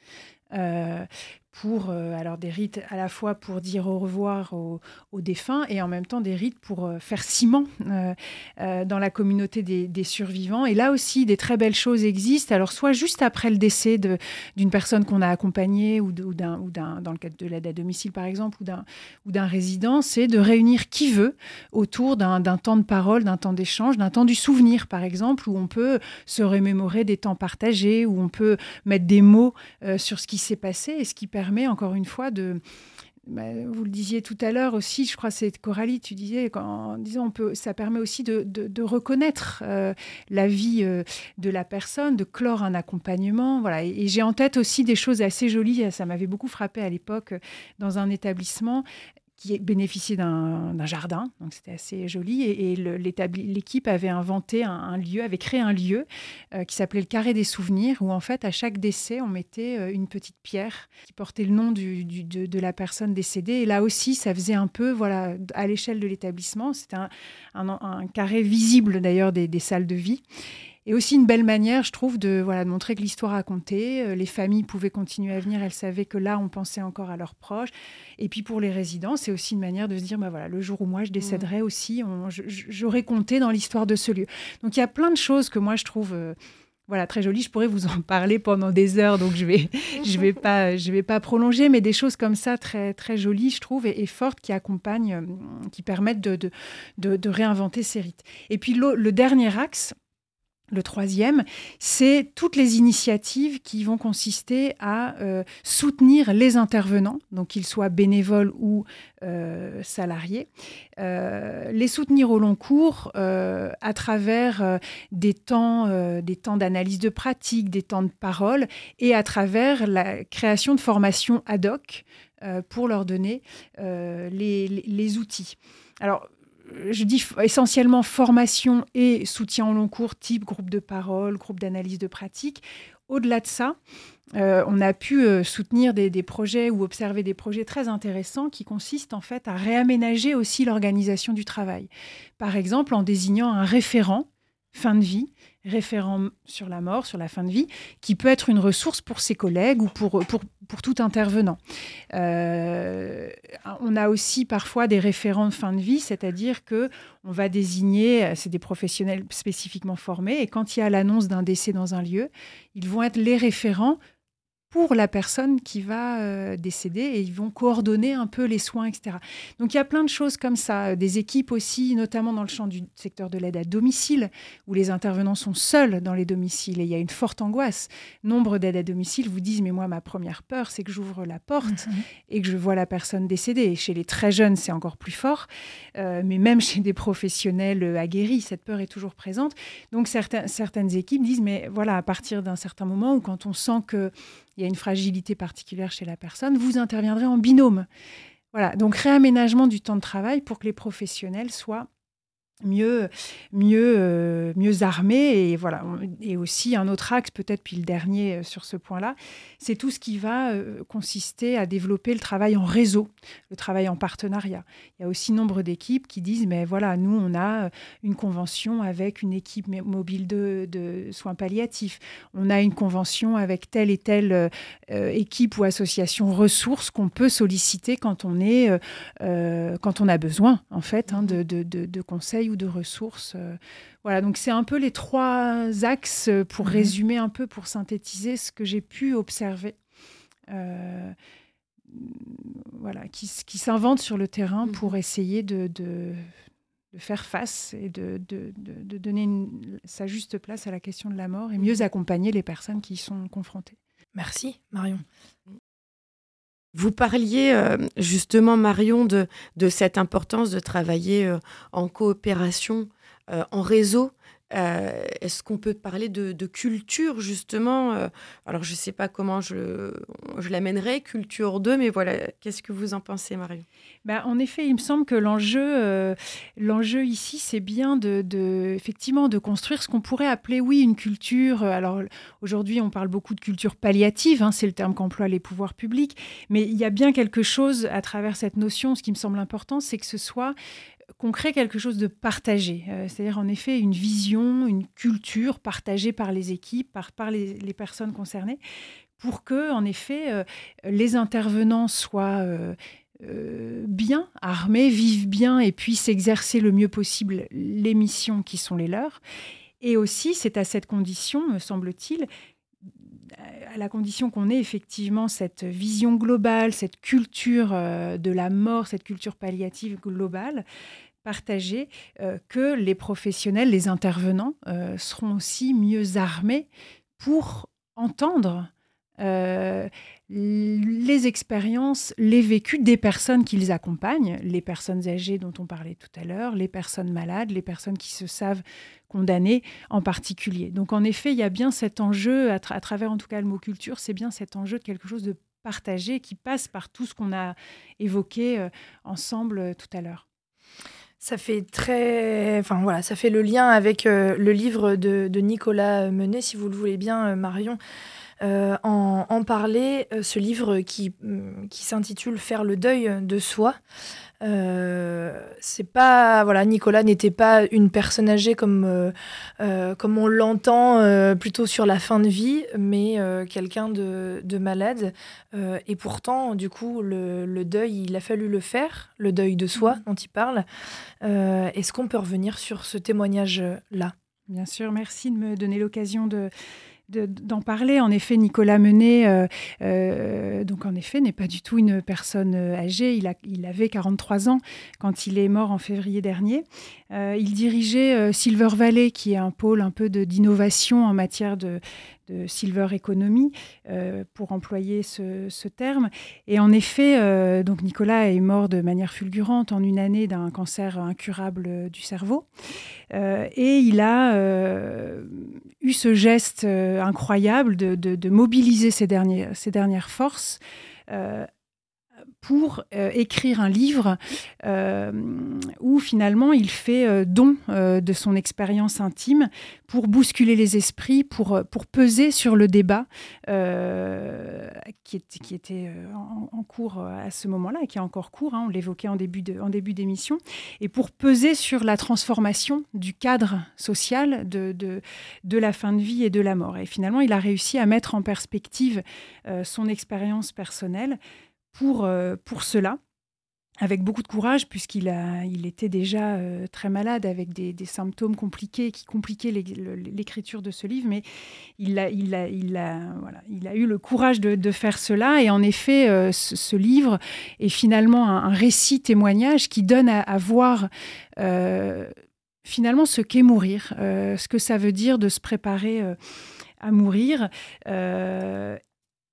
Euh, pour euh, alors des rites à la fois pour dire au revoir aux, défunts et en même temps des rites pour euh, faire ciment euh, dans la communauté des, survivants. Et là aussi, des très belles choses existent. Alors soit juste après le décès d'une personne qu'on a accompagnée ou, d'un, ou d'un, dans le cadre de l'aide à domicile par exemple ou d'un, ou d'un résident, c'est de réunir qui veut autour d'un, d'un temps de parole, d'un temps d'échange, d'un temps du souvenir par exemple, où on peut se remémorer des temps partagés, où on peut mettre des mots sur ce qui s'est passé et ce qui permet encore une fois de, bah, vous le disiez tout à l'heure aussi, je crois c'est Coralie, tu disais, en disant on peut, ça permet aussi de, de, reconnaître euh, la vie euh, de la personne, de clore un accompagnement. Voilà. Et, j'ai en tête aussi des choses assez jolies, ça m'avait beaucoup frappé à l'époque dans un établissement qui bénéficiait d'un jardin, donc c'était assez joli. Et, l'équipe avait inventé un, lieu, avait créé un lieu euh, qui s'appelait le Carré des Souvenirs, où en fait, à chaque décès, on mettait euh, une petite pierre qui portait le nom de, la personne décédée. Et là aussi, ça faisait un peu, voilà, à l'échelle de l'établissement, c'était un, carré visible d'ailleurs des salles de vie. Et aussi une belle manière, je trouve, de, voilà, de montrer que l'histoire a compté. Euh, les familles pouvaient continuer à venir, elles savaient que là, on pensait encore à leurs proches. Et puis pour les résidents, c'est aussi une manière de se dire, bah voilà, le jour où moi je décéderai mmh. aussi, j'aurais compté dans l'histoire de ce lieu. Donc il y a plein de choses que moi je trouve... Euh, voilà, très jolies. Je pourrais vous en parler pendant des heures, donc je vais, <laughs> je vais pas, je vais pas prolonger, mais des choses comme ça très, très jolies, je trouve, et, fortes, qui accompagnent, euh, qui permettent de, de, de, de réinventer ces rites. Et puis le dernier axe, le troisième, c'est toutes les initiatives qui vont consister à euh, soutenir les intervenants, donc qu'ils soient bénévoles ou euh, salariés, euh, les soutenir au long cours à travers des temps, d'analyse de pratique, des temps de parole et à travers la création de formations ad hoc pour leur donner les, les, les outils. Alors, je dis essentiellement formation et soutien au long cours, type groupe de parole, groupe d'analyse de pratique. Au-delà de ça, euh, on a pu euh, soutenir des, projets ou observer des projets très intéressants qui consistent en fait à réaménager aussi l'organisation du travail. Par exemple, en désignant un référent fin de vie référent sur la mort, sur la fin de vie, qui peut être une ressource pour ses collègues ou pour, pour, pour tout intervenant. Euh, on a aussi parfois des référents de fin de vie, c'est-à-dire que on va désigner, c'est des professionnels spécifiquement formés, et quand il y a l'annonce d'un décès dans un lieu, ils vont être les référents pour la personne qui va euh, décéder et ils vont coordonner un peu les soins, etc. Donc il y a plein de choses comme ça, des équipes aussi, notamment dans le champ du secteur de l'aide à domicile, où les intervenants sont seuls dans les domiciles et il y a une forte angoisse. Nombre d'aides à domicile vous disent, mais moi ma première peur, c'est que j'ouvre la porte mhm. et que je vois la personne décédée. Et chez les très jeunes, c'est encore plus fort, euh, mais même chez des professionnels aguerris, cette peur est toujours présente. Donc certains, certaines équipes disent, mais voilà, à partir d'un certain moment où quand on sent que il y a une fragilité particulière chez la personne, vous interviendrez en binôme. Voilà, donc réaménagement du temps de travail pour que les professionnels soient mieux, mieux, euh, mieux armés. Et voilà. Et aussi un autre axe, peut-être puis le dernier euh, sur ce point-là, c'est tout ce qui va euh, consister à développer le travail en réseau, le travail en partenariat. Il y a aussi nombre d'équipes qui disent, mais voilà, nous, on a une convention avec une équipe mobile de, de soins palliatifs. On a une convention avec telle et telle équipe ou association ressources qu'on peut solliciter quand on est, quand on a besoin, en fait, hein, de, de, de conseils ou de ressources. Euh, voilà, donc c'est un peu les trois axes pour mhm. résumer un peu, pour synthétiser ce que j'ai pu observer. Euh, voilà, qui, qui s'inventent sur le terrain mhm. pour essayer de, de, faire face et de, de, donner sa juste place à la question de la mort et mieux mhm. accompagner les personnes qui y sont confrontées. Merci Marion. Vous parliez euh, justement, Marion, de, de, cette importance de travailler euh, en coopération, euh, en réseau. Est-ce qu'on peut parler de, culture, justement Alors, je ne sais pas comment je, je l'amènerai, culture 2, mais voilà, qu'est-ce que vous en pensez, Marion bah, en effet, il me semble que l'enjeu, euh, l'enjeu ici, c'est bien de, effectivement de construire ce qu'on pourrait appeler, oui, une culture. Euh, alors aujourd'hui, on parle beaucoup de culture palliative, hein, c'est le terme qu'emploient les pouvoirs publics, mais il y a bien quelque chose à travers cette notion. Ce qui me semble important, c'est que ce soit qu'on crée quelque chose de partagé, euh, c'est-à-dire en effet une vision, une culture partagée par les équipes, par, les, les personnes concernées, pour que, en effet, les intervenants soient bien armés, vivent bien et puissent exercer le mieux possible les missions qui sont les leurs. Et aussi, c'est à cette condition, me semble-t-il, à la condition qu'on ait effectivement cette vision globale, cette culture euh, de la mort, cette culture palliative globale partagée, euh, que les professionnels, les intervenants euh, seront aussi mieux armés pour entendre les expériences, les vécus des personnes qu'ils accompagnent, les personnes âgées dont on parlait tout à l'heure, les personnes malades, les personnes qui se savent condamnées en particulier. Donc en effet, il y a bien cet enjeu, à, travers en tout cas le mot culture, c'est bien cet enjeu de quelque chose de partagé qui passe par tout ce qu'on a évoqué euh, ensemble euh, tout à l'heure. Ça fait très, enfin voilà, ça fait le lien avec euh, le livre de, de, Nicolas Menet, si vous le voulez bien, Marion. Euh, en, parler, euh, ce livre qui, mm, qui s'intitule Faire le deuil de soi. Euh, c'est pas voilà Nicolas n'était pas une personne âgée comme comme on l'entend plutôt sur la fin de vie mais quelqu'un de, de, malade et pourtant du coup le, le, deuil il a fallu le faire le deuil de soi mmh. dont il parle est-ce qu'on peut revenir sur ce témoignage là Bien sûr, merci de me donner l'occasion de, d'en parler. En effet, Nicolas Menet, euh, euh, donc en effet, n'est pas du tout une personne euh, âgée. Il, a, il avait 43 ans quand il est mort en février dernier. il dirigeait Silver Valley, qui est un pôle un peu d'innovation en matière de, de silver economy, pour employer ce, terme. Et en effet, donc Nicolas est mort de manière fulgurante en une année d'un cancer incurable du cerveau. Et il a ce geste incroyable de, mobiliser ses dernières forces pour euh, écrire un livre euh, où finalement il fait euh, don de son expérience intime pour bousculer les esprits, pour, pour peser sur le débat qui, qui, était en, cours à ce moment-là et qui est encore court, hein, on l'évoquait en début d'émission, et pour peser sur la transformation du cadre social de, de, de, la fin de vie et de la mort. Et finalement, il a réussi à mettre en perspective son expérience personnelle pour, euh, pour cela avec beaucoup de courage, puisqu'il il était déjà euh, très malade avec des, symptômes compliqués qui compliquaient l'écriture de ce livre, mais il a, il a, il a, voilà, il a eu le courage de, faire cela. Et en effet, euh, ce, livre est finalement un, récit témoignage qui donne à, voir finalement ce qu'est mourir, ce que ça veut dire de se préparer à mourir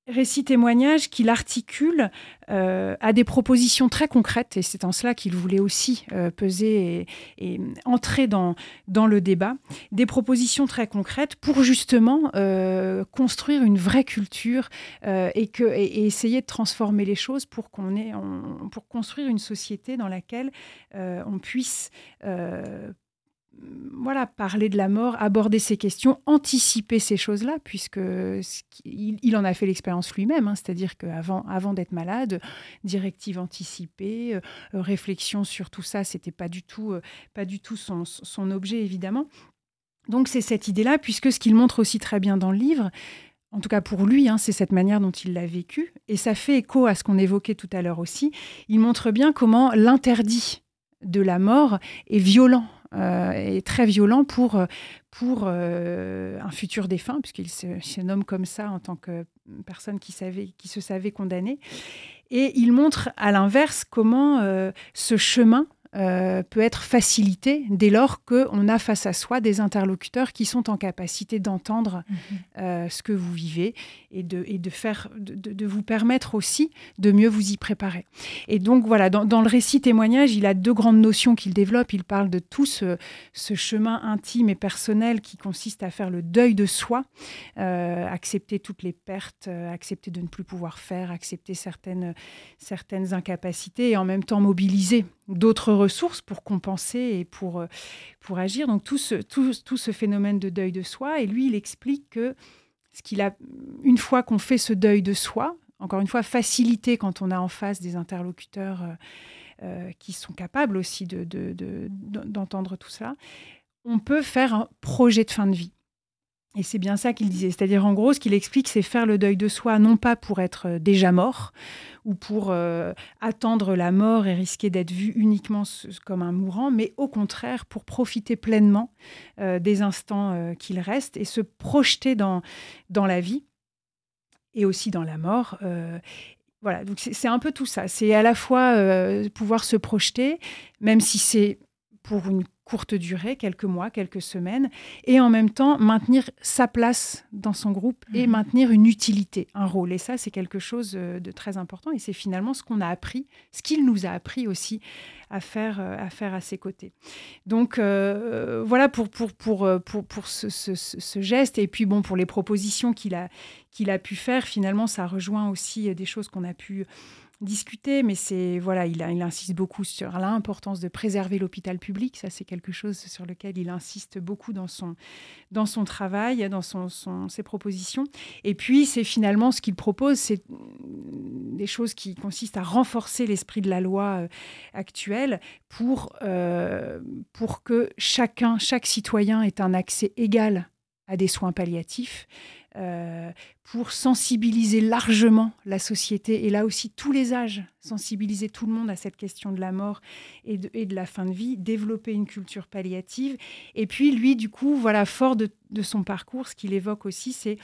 récit témoignage qu'il articule euh, à des propositions très concrètes, et c'est en cela qu'il voulait aussi euh, peser et, entrer dans, le débat, des propositions très concrètes pour justement euh, construire une vraie culture et, essayer de transformer les choses pour, qu'on ait, pour construire une société dans laquelle on puisse voilà, parler de la mort, aborder ces questions, anticiper ces choses-là, puisque il, en a fait l'expérience lui-même, hein. c'est-à-dire qu'avant avant d'être malade, directive anticipée, euh, réflexion sur tout ça, c'était pas du tout, euh, pas du tout son, objet évidemment. Donc c'est cette idée-là, puisque ce qu'il montre aussi très bien dans le livre, en tout cas pour lui, hein, c'est cette manière dont il l'a vécu, et ça fait écho à ce qu'on évoquait tout à l'heure aussi. Il montre bien comment l'interdit de la mort est violent euh, est très violent pour, pour euh, un futur défunt, puisqu'il se, nomme comme ça en tant que personne qui, savait, qui se savait condamnée. Et il montre à l'inverse comment euh, ce chemin euh, peut être facilité dès lors qu'on a face à soi des interlocuteurs qui sont en capacité d'entendre mhm. euh, ce que vous vivez et de, et de, faire, de, vous permettre aussi de mieux vous y préparer. Et donc voilà, dans, le récit témoignage, il a deux grandes notions qu'il développe. Il parle de tout ce, chemin intime et personnel qui consiste à faire le deuil de soi, euh, accepter toutes les pertes, accepter de ne plus pouvoir faire, accepter certaines, certaines incapacités et en même temps mobiliser d'autres ressources pour compenser et pour, euh, agir. Donc tout ce, phénomène de deuil de soi. Et lui, il explique que ce qu'il une fois qu'on fait ce deuil de soi, encore une fois, facilité quand on a en face des interlocuteurs euh, euh, qui sont capables aussi d'entendre de, de, tout ça, on peut faire un projet de fin de vie. Et c'est bien ça qu'il disait. C'est-à-dire, en gros, ce qu'il explique, c'est faire le deuil de soi, non pas pour être euh, déjà mort ou pour euh, attendre la mort et risquer d'être vu uniquement comme un mourant, mais au contraire, pour profiter pleinement euh, des instants qu'il reste et se projeter dans, dans la vie et aussi dans la mort. voilà, donc c'est un peu tout ça. C'est à la fois pouvoir se projeter, même si c'est pour une courte durée, quelques mois, quelques semaines, et en même temps maintenir sa place dans son groupe et mhm. maintenir une utilité, un rôle. Et ça, c'est quelque chose euh, de très important et c'est finalement ce qu'on a appris, ce qu'il nous a appris aussi à faire, euh, à, faire à ses côtés. Donc euh, voilà pour, pour, pour, pour, pour ce, ce, geste et puis bon, pour les propositions qu'il a, qu'il a pu faire, finalement, ça rejoint aussi des choses qu'on a pu discuter, mais c'est voilà, il, insiste beaucoup sur l'importance de préserver l'hôpital public. Ça, c'est quelque chose sur lequel il insiste beaucoup dans son dans son travail, dans ses propositions. Et puis, c'est finalement ce qu'il propose, c'est des choses qui consistent à renforcer l'esprit de la loi euh, actuelle pour euh, pour que chacun, chaque citoyen ait un accès égal à des soins palliatifs euh, pour sensibiliser largement la société et là aussi tous les âges, sensibiliser tout le monde à cette question de la mort et de, la fin de vie, développer une culture palliative. Et puis lui, du coup, voilà, fort de, de son parcours, ce qu'il évoque aussi, c'est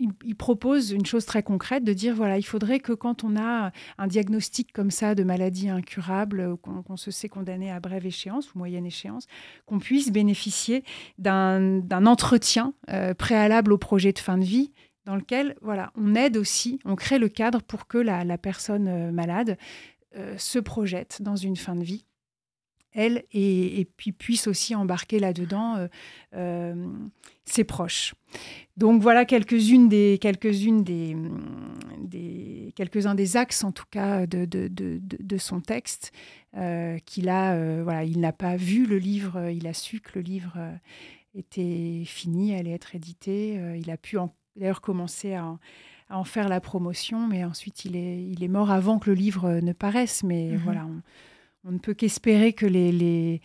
il, propose une chose très concrète de dire voilà, il faudrait que quand on a un diagnostic comme ça de maladie incurable, qu'on se sait condamné à brève échéance ou moyenne échéance, qu'on puisse bénéficier d'un entretien euh, préalable au projet de fin de vie dans lequel voilà, on aide aussi, on crée le cadre pour que la, personne euh, malade euh, se projette dans une fin de vie elle, et, puis puisse aussi embarquer là-dedans euh, euh, ses proches. Donc voilà quelques-unes des quelques-unes des, des quelques-uns des axes en tout cas de, de, de, de son texte euh, qu'il a voilà il n'a pas vu le livre il a su que le livre était fini allait être édité il a pu d'ailleurs commencer à, à, en faire la promotion mais ensuite il est il est mort avant que le livre ne paraisse mais mmh voilà on ne peut qu'espérer que les,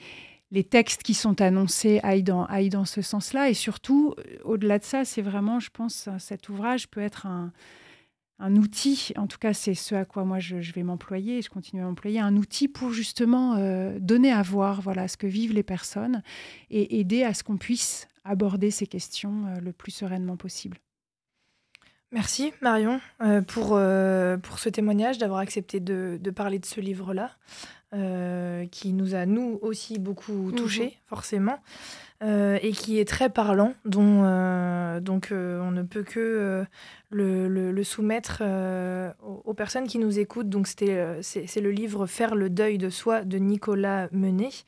textes qui sont annoncés aillent dans, ce sens-là. Et surtout, euh, au-delà de ça, c'est vraiment, je pense, cet ouvrage peut être un, outil, en tout cas c'est ce à quoi moi je, vais m'employer, je continue à m'employer, un outil pour justement euh, donner à voir voilà, ce que vivent les personnes et aider à ce qu'on puisse aborder ces questions euh, le plus sereinement possible. Merci Marion pour, pour ce témoignage, d'avoir accepté de, de, parler de ce livre-là. Euh, qui nous a, nous aussi, beaucoup mhm. touchés, forcément, euh, et qui est très parlant, dont, euh, donc on ne peut que le, le, soumettre aux, personnes qui nous écoutent. Donc c'est, le livre Faire le deuil de soi de Nicolas Menet.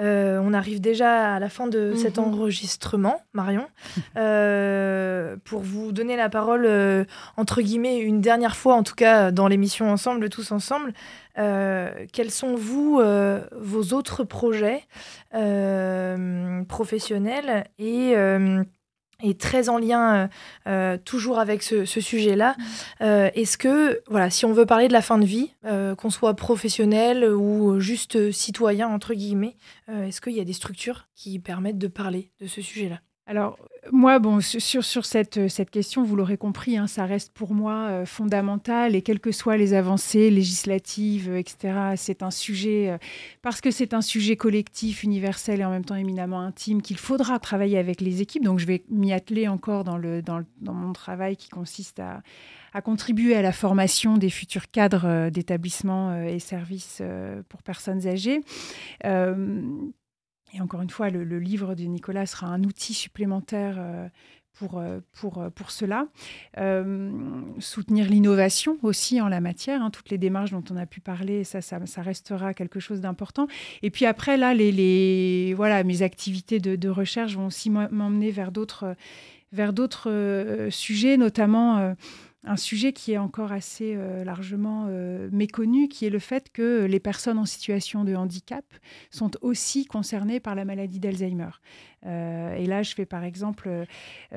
Euh, on arrive déjà à la fin de cet mhm. enregistrement, Marion. <laughs> Euh, pour vous donner la parole, euh, entre guillemets, une dernière fois, en tout cas dans l'émission Ensemble, tous ensemble, quels sont, vous, vos autres projets professionnels et et très en lien euh, euh, toujours avec ce, sujet-là. Euh, est-ce que, voilà, si on veut parler de la fin de vie, qu'on soit professionnel ou juste citoyen, entre guillemets, est-ce qu'il y a des structures qui permettent de parler de ce sujet-là? Alors, moi, bon, sur, sur cette, cette question, vous l'aurez compris, hein, ça reste pour moi euh, fondamental et quelles que soient les avancées législatives, euh, etc., c'est un sujet, euh, parce que c'est un sujet collectif, universel et en même temps éminemment intime, qu'il faudra travailler avec les équipes. Donc, je vais m'y atteler encore dans, le, dans, dans, mon travail qui consiste à, à, contribuer à la formation des futurs cadres d'établissements et services pour personnes âgées. Et encore une fois, le, livre de Nicolas sera un outil supplémentaire euh, pour, euh, pour, euh, pour cela. soutenir l'innovation aussi en la matière, hein, toutes les démarches dont on a pu parler, ça, ça, restera quelque chose d'important. Et puis après, là, les, voilà, mes activités de, de recherche vont aussi m'emmener vers d'autres vers d'autres sujets, notamment un sujet qui est encore assez euh, largement euh, méconnu, qui est le fait que les personnes en situation de handicap sont aussi concernées par la maladie d'Alzheimer. Euh, et là, je fais par exemple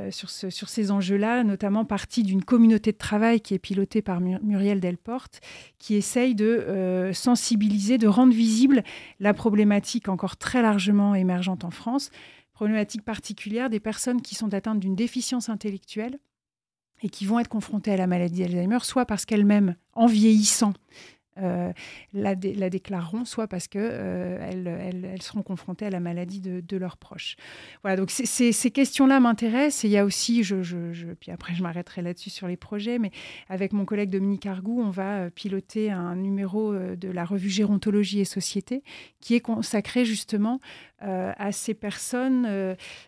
sur, ce, sur, ces enjeux-là, notamment partie d'une communauté de travail qui est pilotée par Muriel Delporte, qui essaye de sensibiliser, de rendre visible la problématique encore très largement émergente en France problématique particulière des personnes qui sont atteintes d'une déficience intellectuelle et qui vont être confrontées à la maladie d'Alzheimer, soit parce qu'elles-mêmes, en vieillissant, euh, la, la, déclareront, soit parce qu'elles euh, elles, seront confrontées à la maladie de, leurs proches. Voilà, donc ces questions-là m'intéressent. Et il y a aussi, je, puis après je m'arrêterai là-dessus sur les projets, mais avec mon collègue Dominique Argou, on va euh, piloter un numéro de la revue Gérontologie et Société qui est consacré justement à ces personnes,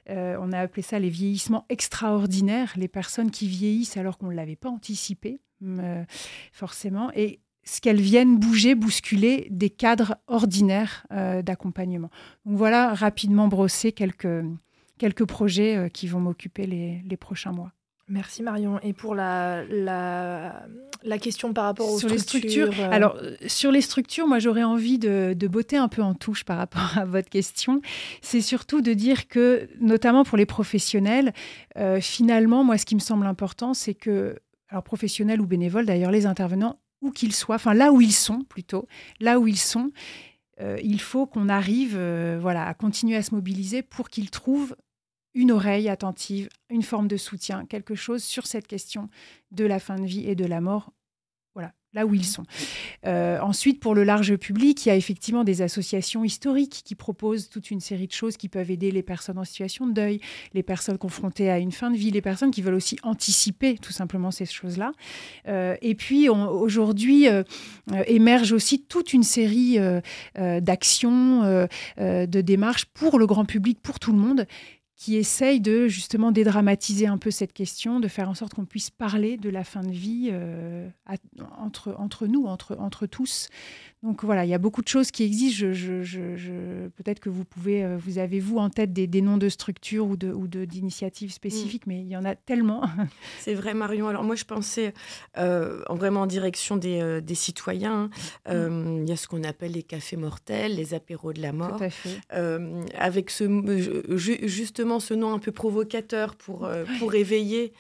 on a appelé ça les vieillissements extraordinaires, les personnes qui vieillissent alors qu'on ne l'avait pas anticipé, forcément. Et ce qu'elles viennent bouger, bousculer des cadres ordinaires euh, d'accompagnement. Donc voilà, rapidement brosser quelques, quelques projets euh, qui vont m'occuper les, les, prochains mois. Merci Marion. Et pour la, la, la question par rapport aux sur structures, les structures euh, Alors, sur les structures, moi j'aurais envie de, de, botter un peu en touche par rapport à votre question. C'est surtout de dire que, notamment pour les professionnels, finalement, moi ce qui me semble important, c'est que, alors professionnels ou bénévoles d'ailleurs, les intervenants où qu'ils soient, enfin là où ils sont plutôt, là où ils sont, euh, il faut qu'on arrive euh, voilà, à continuer à se mobiliser pour qu'ils trouvent une oreille attentive, une forme de soutien, quelque chose sur cette question de la fin de vie et de la mort là où ils sont. Euh, ensuite, pour le large public, il y a effectivement des associations historiques qui proposent toute une série de choses qui peuvent aider les personnes en situation de deuil, les personnes confrontées à une fin de vie, les personnes qui veulent aussi anticiper tout simplement ces choses-là. Euh, et puis, aujourd'hui, euh, émerge aussi toute une série d'actions, de démarches pour le grand public, pour tout le monde, qui essaye de justement dédramatiser un peu cette question, de faire en sorte qu'on puisse parler de la fin de vie euh, entre, nous, entre tous. Donc voilà, il y a beaucoup de choses qui existent. Je, je, Peut-être que vous pouvez, euh, vous avez vous en tête des, des noms de structures ou de ou d'initiatives spécifiques, mm. mais il y en a tellement. <laughs> C'est vrai, Marion. Alors moi, je pensais euh, vraiment en direction des, des citoyens. Hein. Mm. Il y a ce qu'on appelle les cafés mortels, les apéros de la mort. Tout à fait. avec ce, justement ce nom un peu provocateur pour, pour éveiller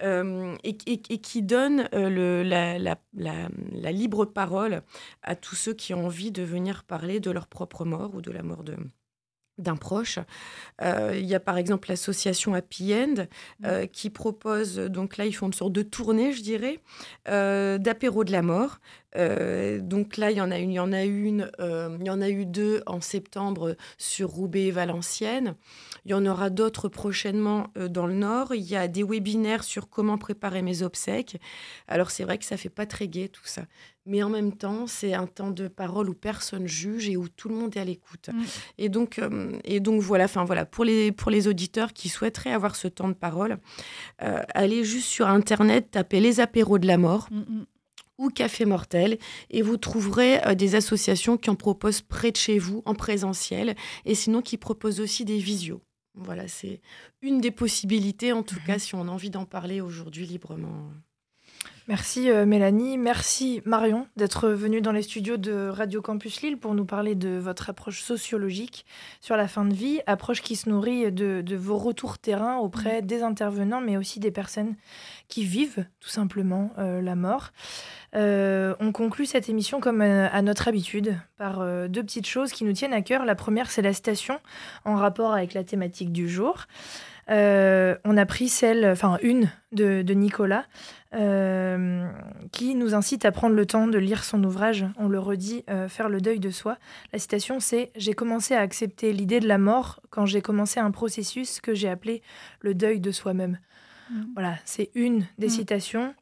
et, et, qui donne le, la, la, la, la libre parole à tous ceux qui ont envie de venir parler de leur propre mort ou de la mort de, d'un proche. Euh, il y a par exemple l'association Happy End euh, qui propose, donc là ils font une sorte de tournée, je dirais, euh, d'apéro de la mort. Donc là il y en a une, il y en a une, il y en a eu deux en septembre sur Roubaix et Valenciennes. Il y en aura d'autres prochainement dans le Nord. Il y a des webinaires sur comment préparer mes obsèques. Alors c'est vrai que ça fait pas très gai tout ça mais en même temps, c'est un temps de parole où personne juge et où tout le monde est à l'écoute. Mmh. Et donc, et donc voilà, enfin voilà, pour les pour les auditeurs qui souhaiteraient avoir ce temps de parole, euh, allez juste sur internet, tapez les apéros de la mort. Mmh, mmh. Ou Café Mortel, et vous trouverez euh, des associations qui en proposent près de chez vous, en présentiel, et sinon qui proposent aussi des visios. Voilà, c'est une des possibilités, en tout cas, si on a envie d'en parler aujourd'hui librement. Merci euh, Mélanie, merci Marion d'être venue dans les studios de Radio Campus Lille pour nous parler de votre approche sociologique sur la fin de vie, approche qui se nourrit de, vos retours terrain auprès mm. des intervenants, mais aussi des personnes qui vivent tout simplement euh, la mort. Euh, on conclut cette émission comme à notre habitude par deux petites choses qui nous tiennent à cœur. La première, c'est la citation en rapport avec la thématique du jour. Euh, on a pris celle, enfin une de, Nicolas, euh, qui nous incite à prendre le temps de lire son ouvrage. On le redit, euh, faire le deuil de soi. La citation, c'est J'ai commencé à accepter l'idée de la mort quand j'ai commencé un processus que j'ai appelé le deuil de soi-même. Mmh. Voilà, c'est une des mmh. citations.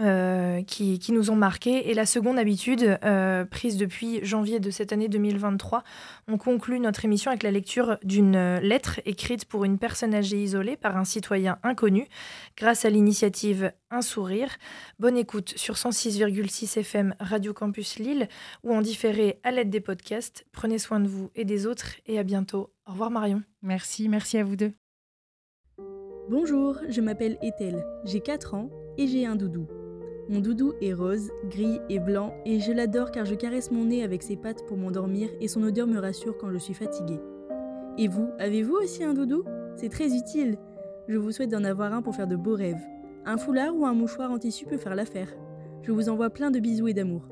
Euh, qui, nous ont marqué. Et la seconde habitude, euh, prise depuis janvier de cette année 2023, on conclut notre émission avec la lecture d'une lettre écrite pour une personne âgée isolée par un citoyen inconnu, grâce à l'initiative Un sourire. Bonne écoute sur 106,6 FM Radio Campus Lille ou en différé à l'aide des podcasts. Prenez soin de vous et des autres et à bientôt. Au revoir Marion. Merci, merci à vous deux. Bonjour, je m'appelle Ethel, j'ai 4 ans et j'ai un doudou. Mon doudou est rose, gris et blanc et je l'adore car je caresse mon nez avec ses pattes pour m'endormir et son odeur me rassure quand je suis fatiguée. Et vous, avez-vous aussi un doudou? C'est très utile. Je vous souhaite d'en avoir un pour faire de beaux rêves. Un foulard ou un mouchoir en tissu peut faire l'affaire. Je vous envoie plein de bisous et d'amour.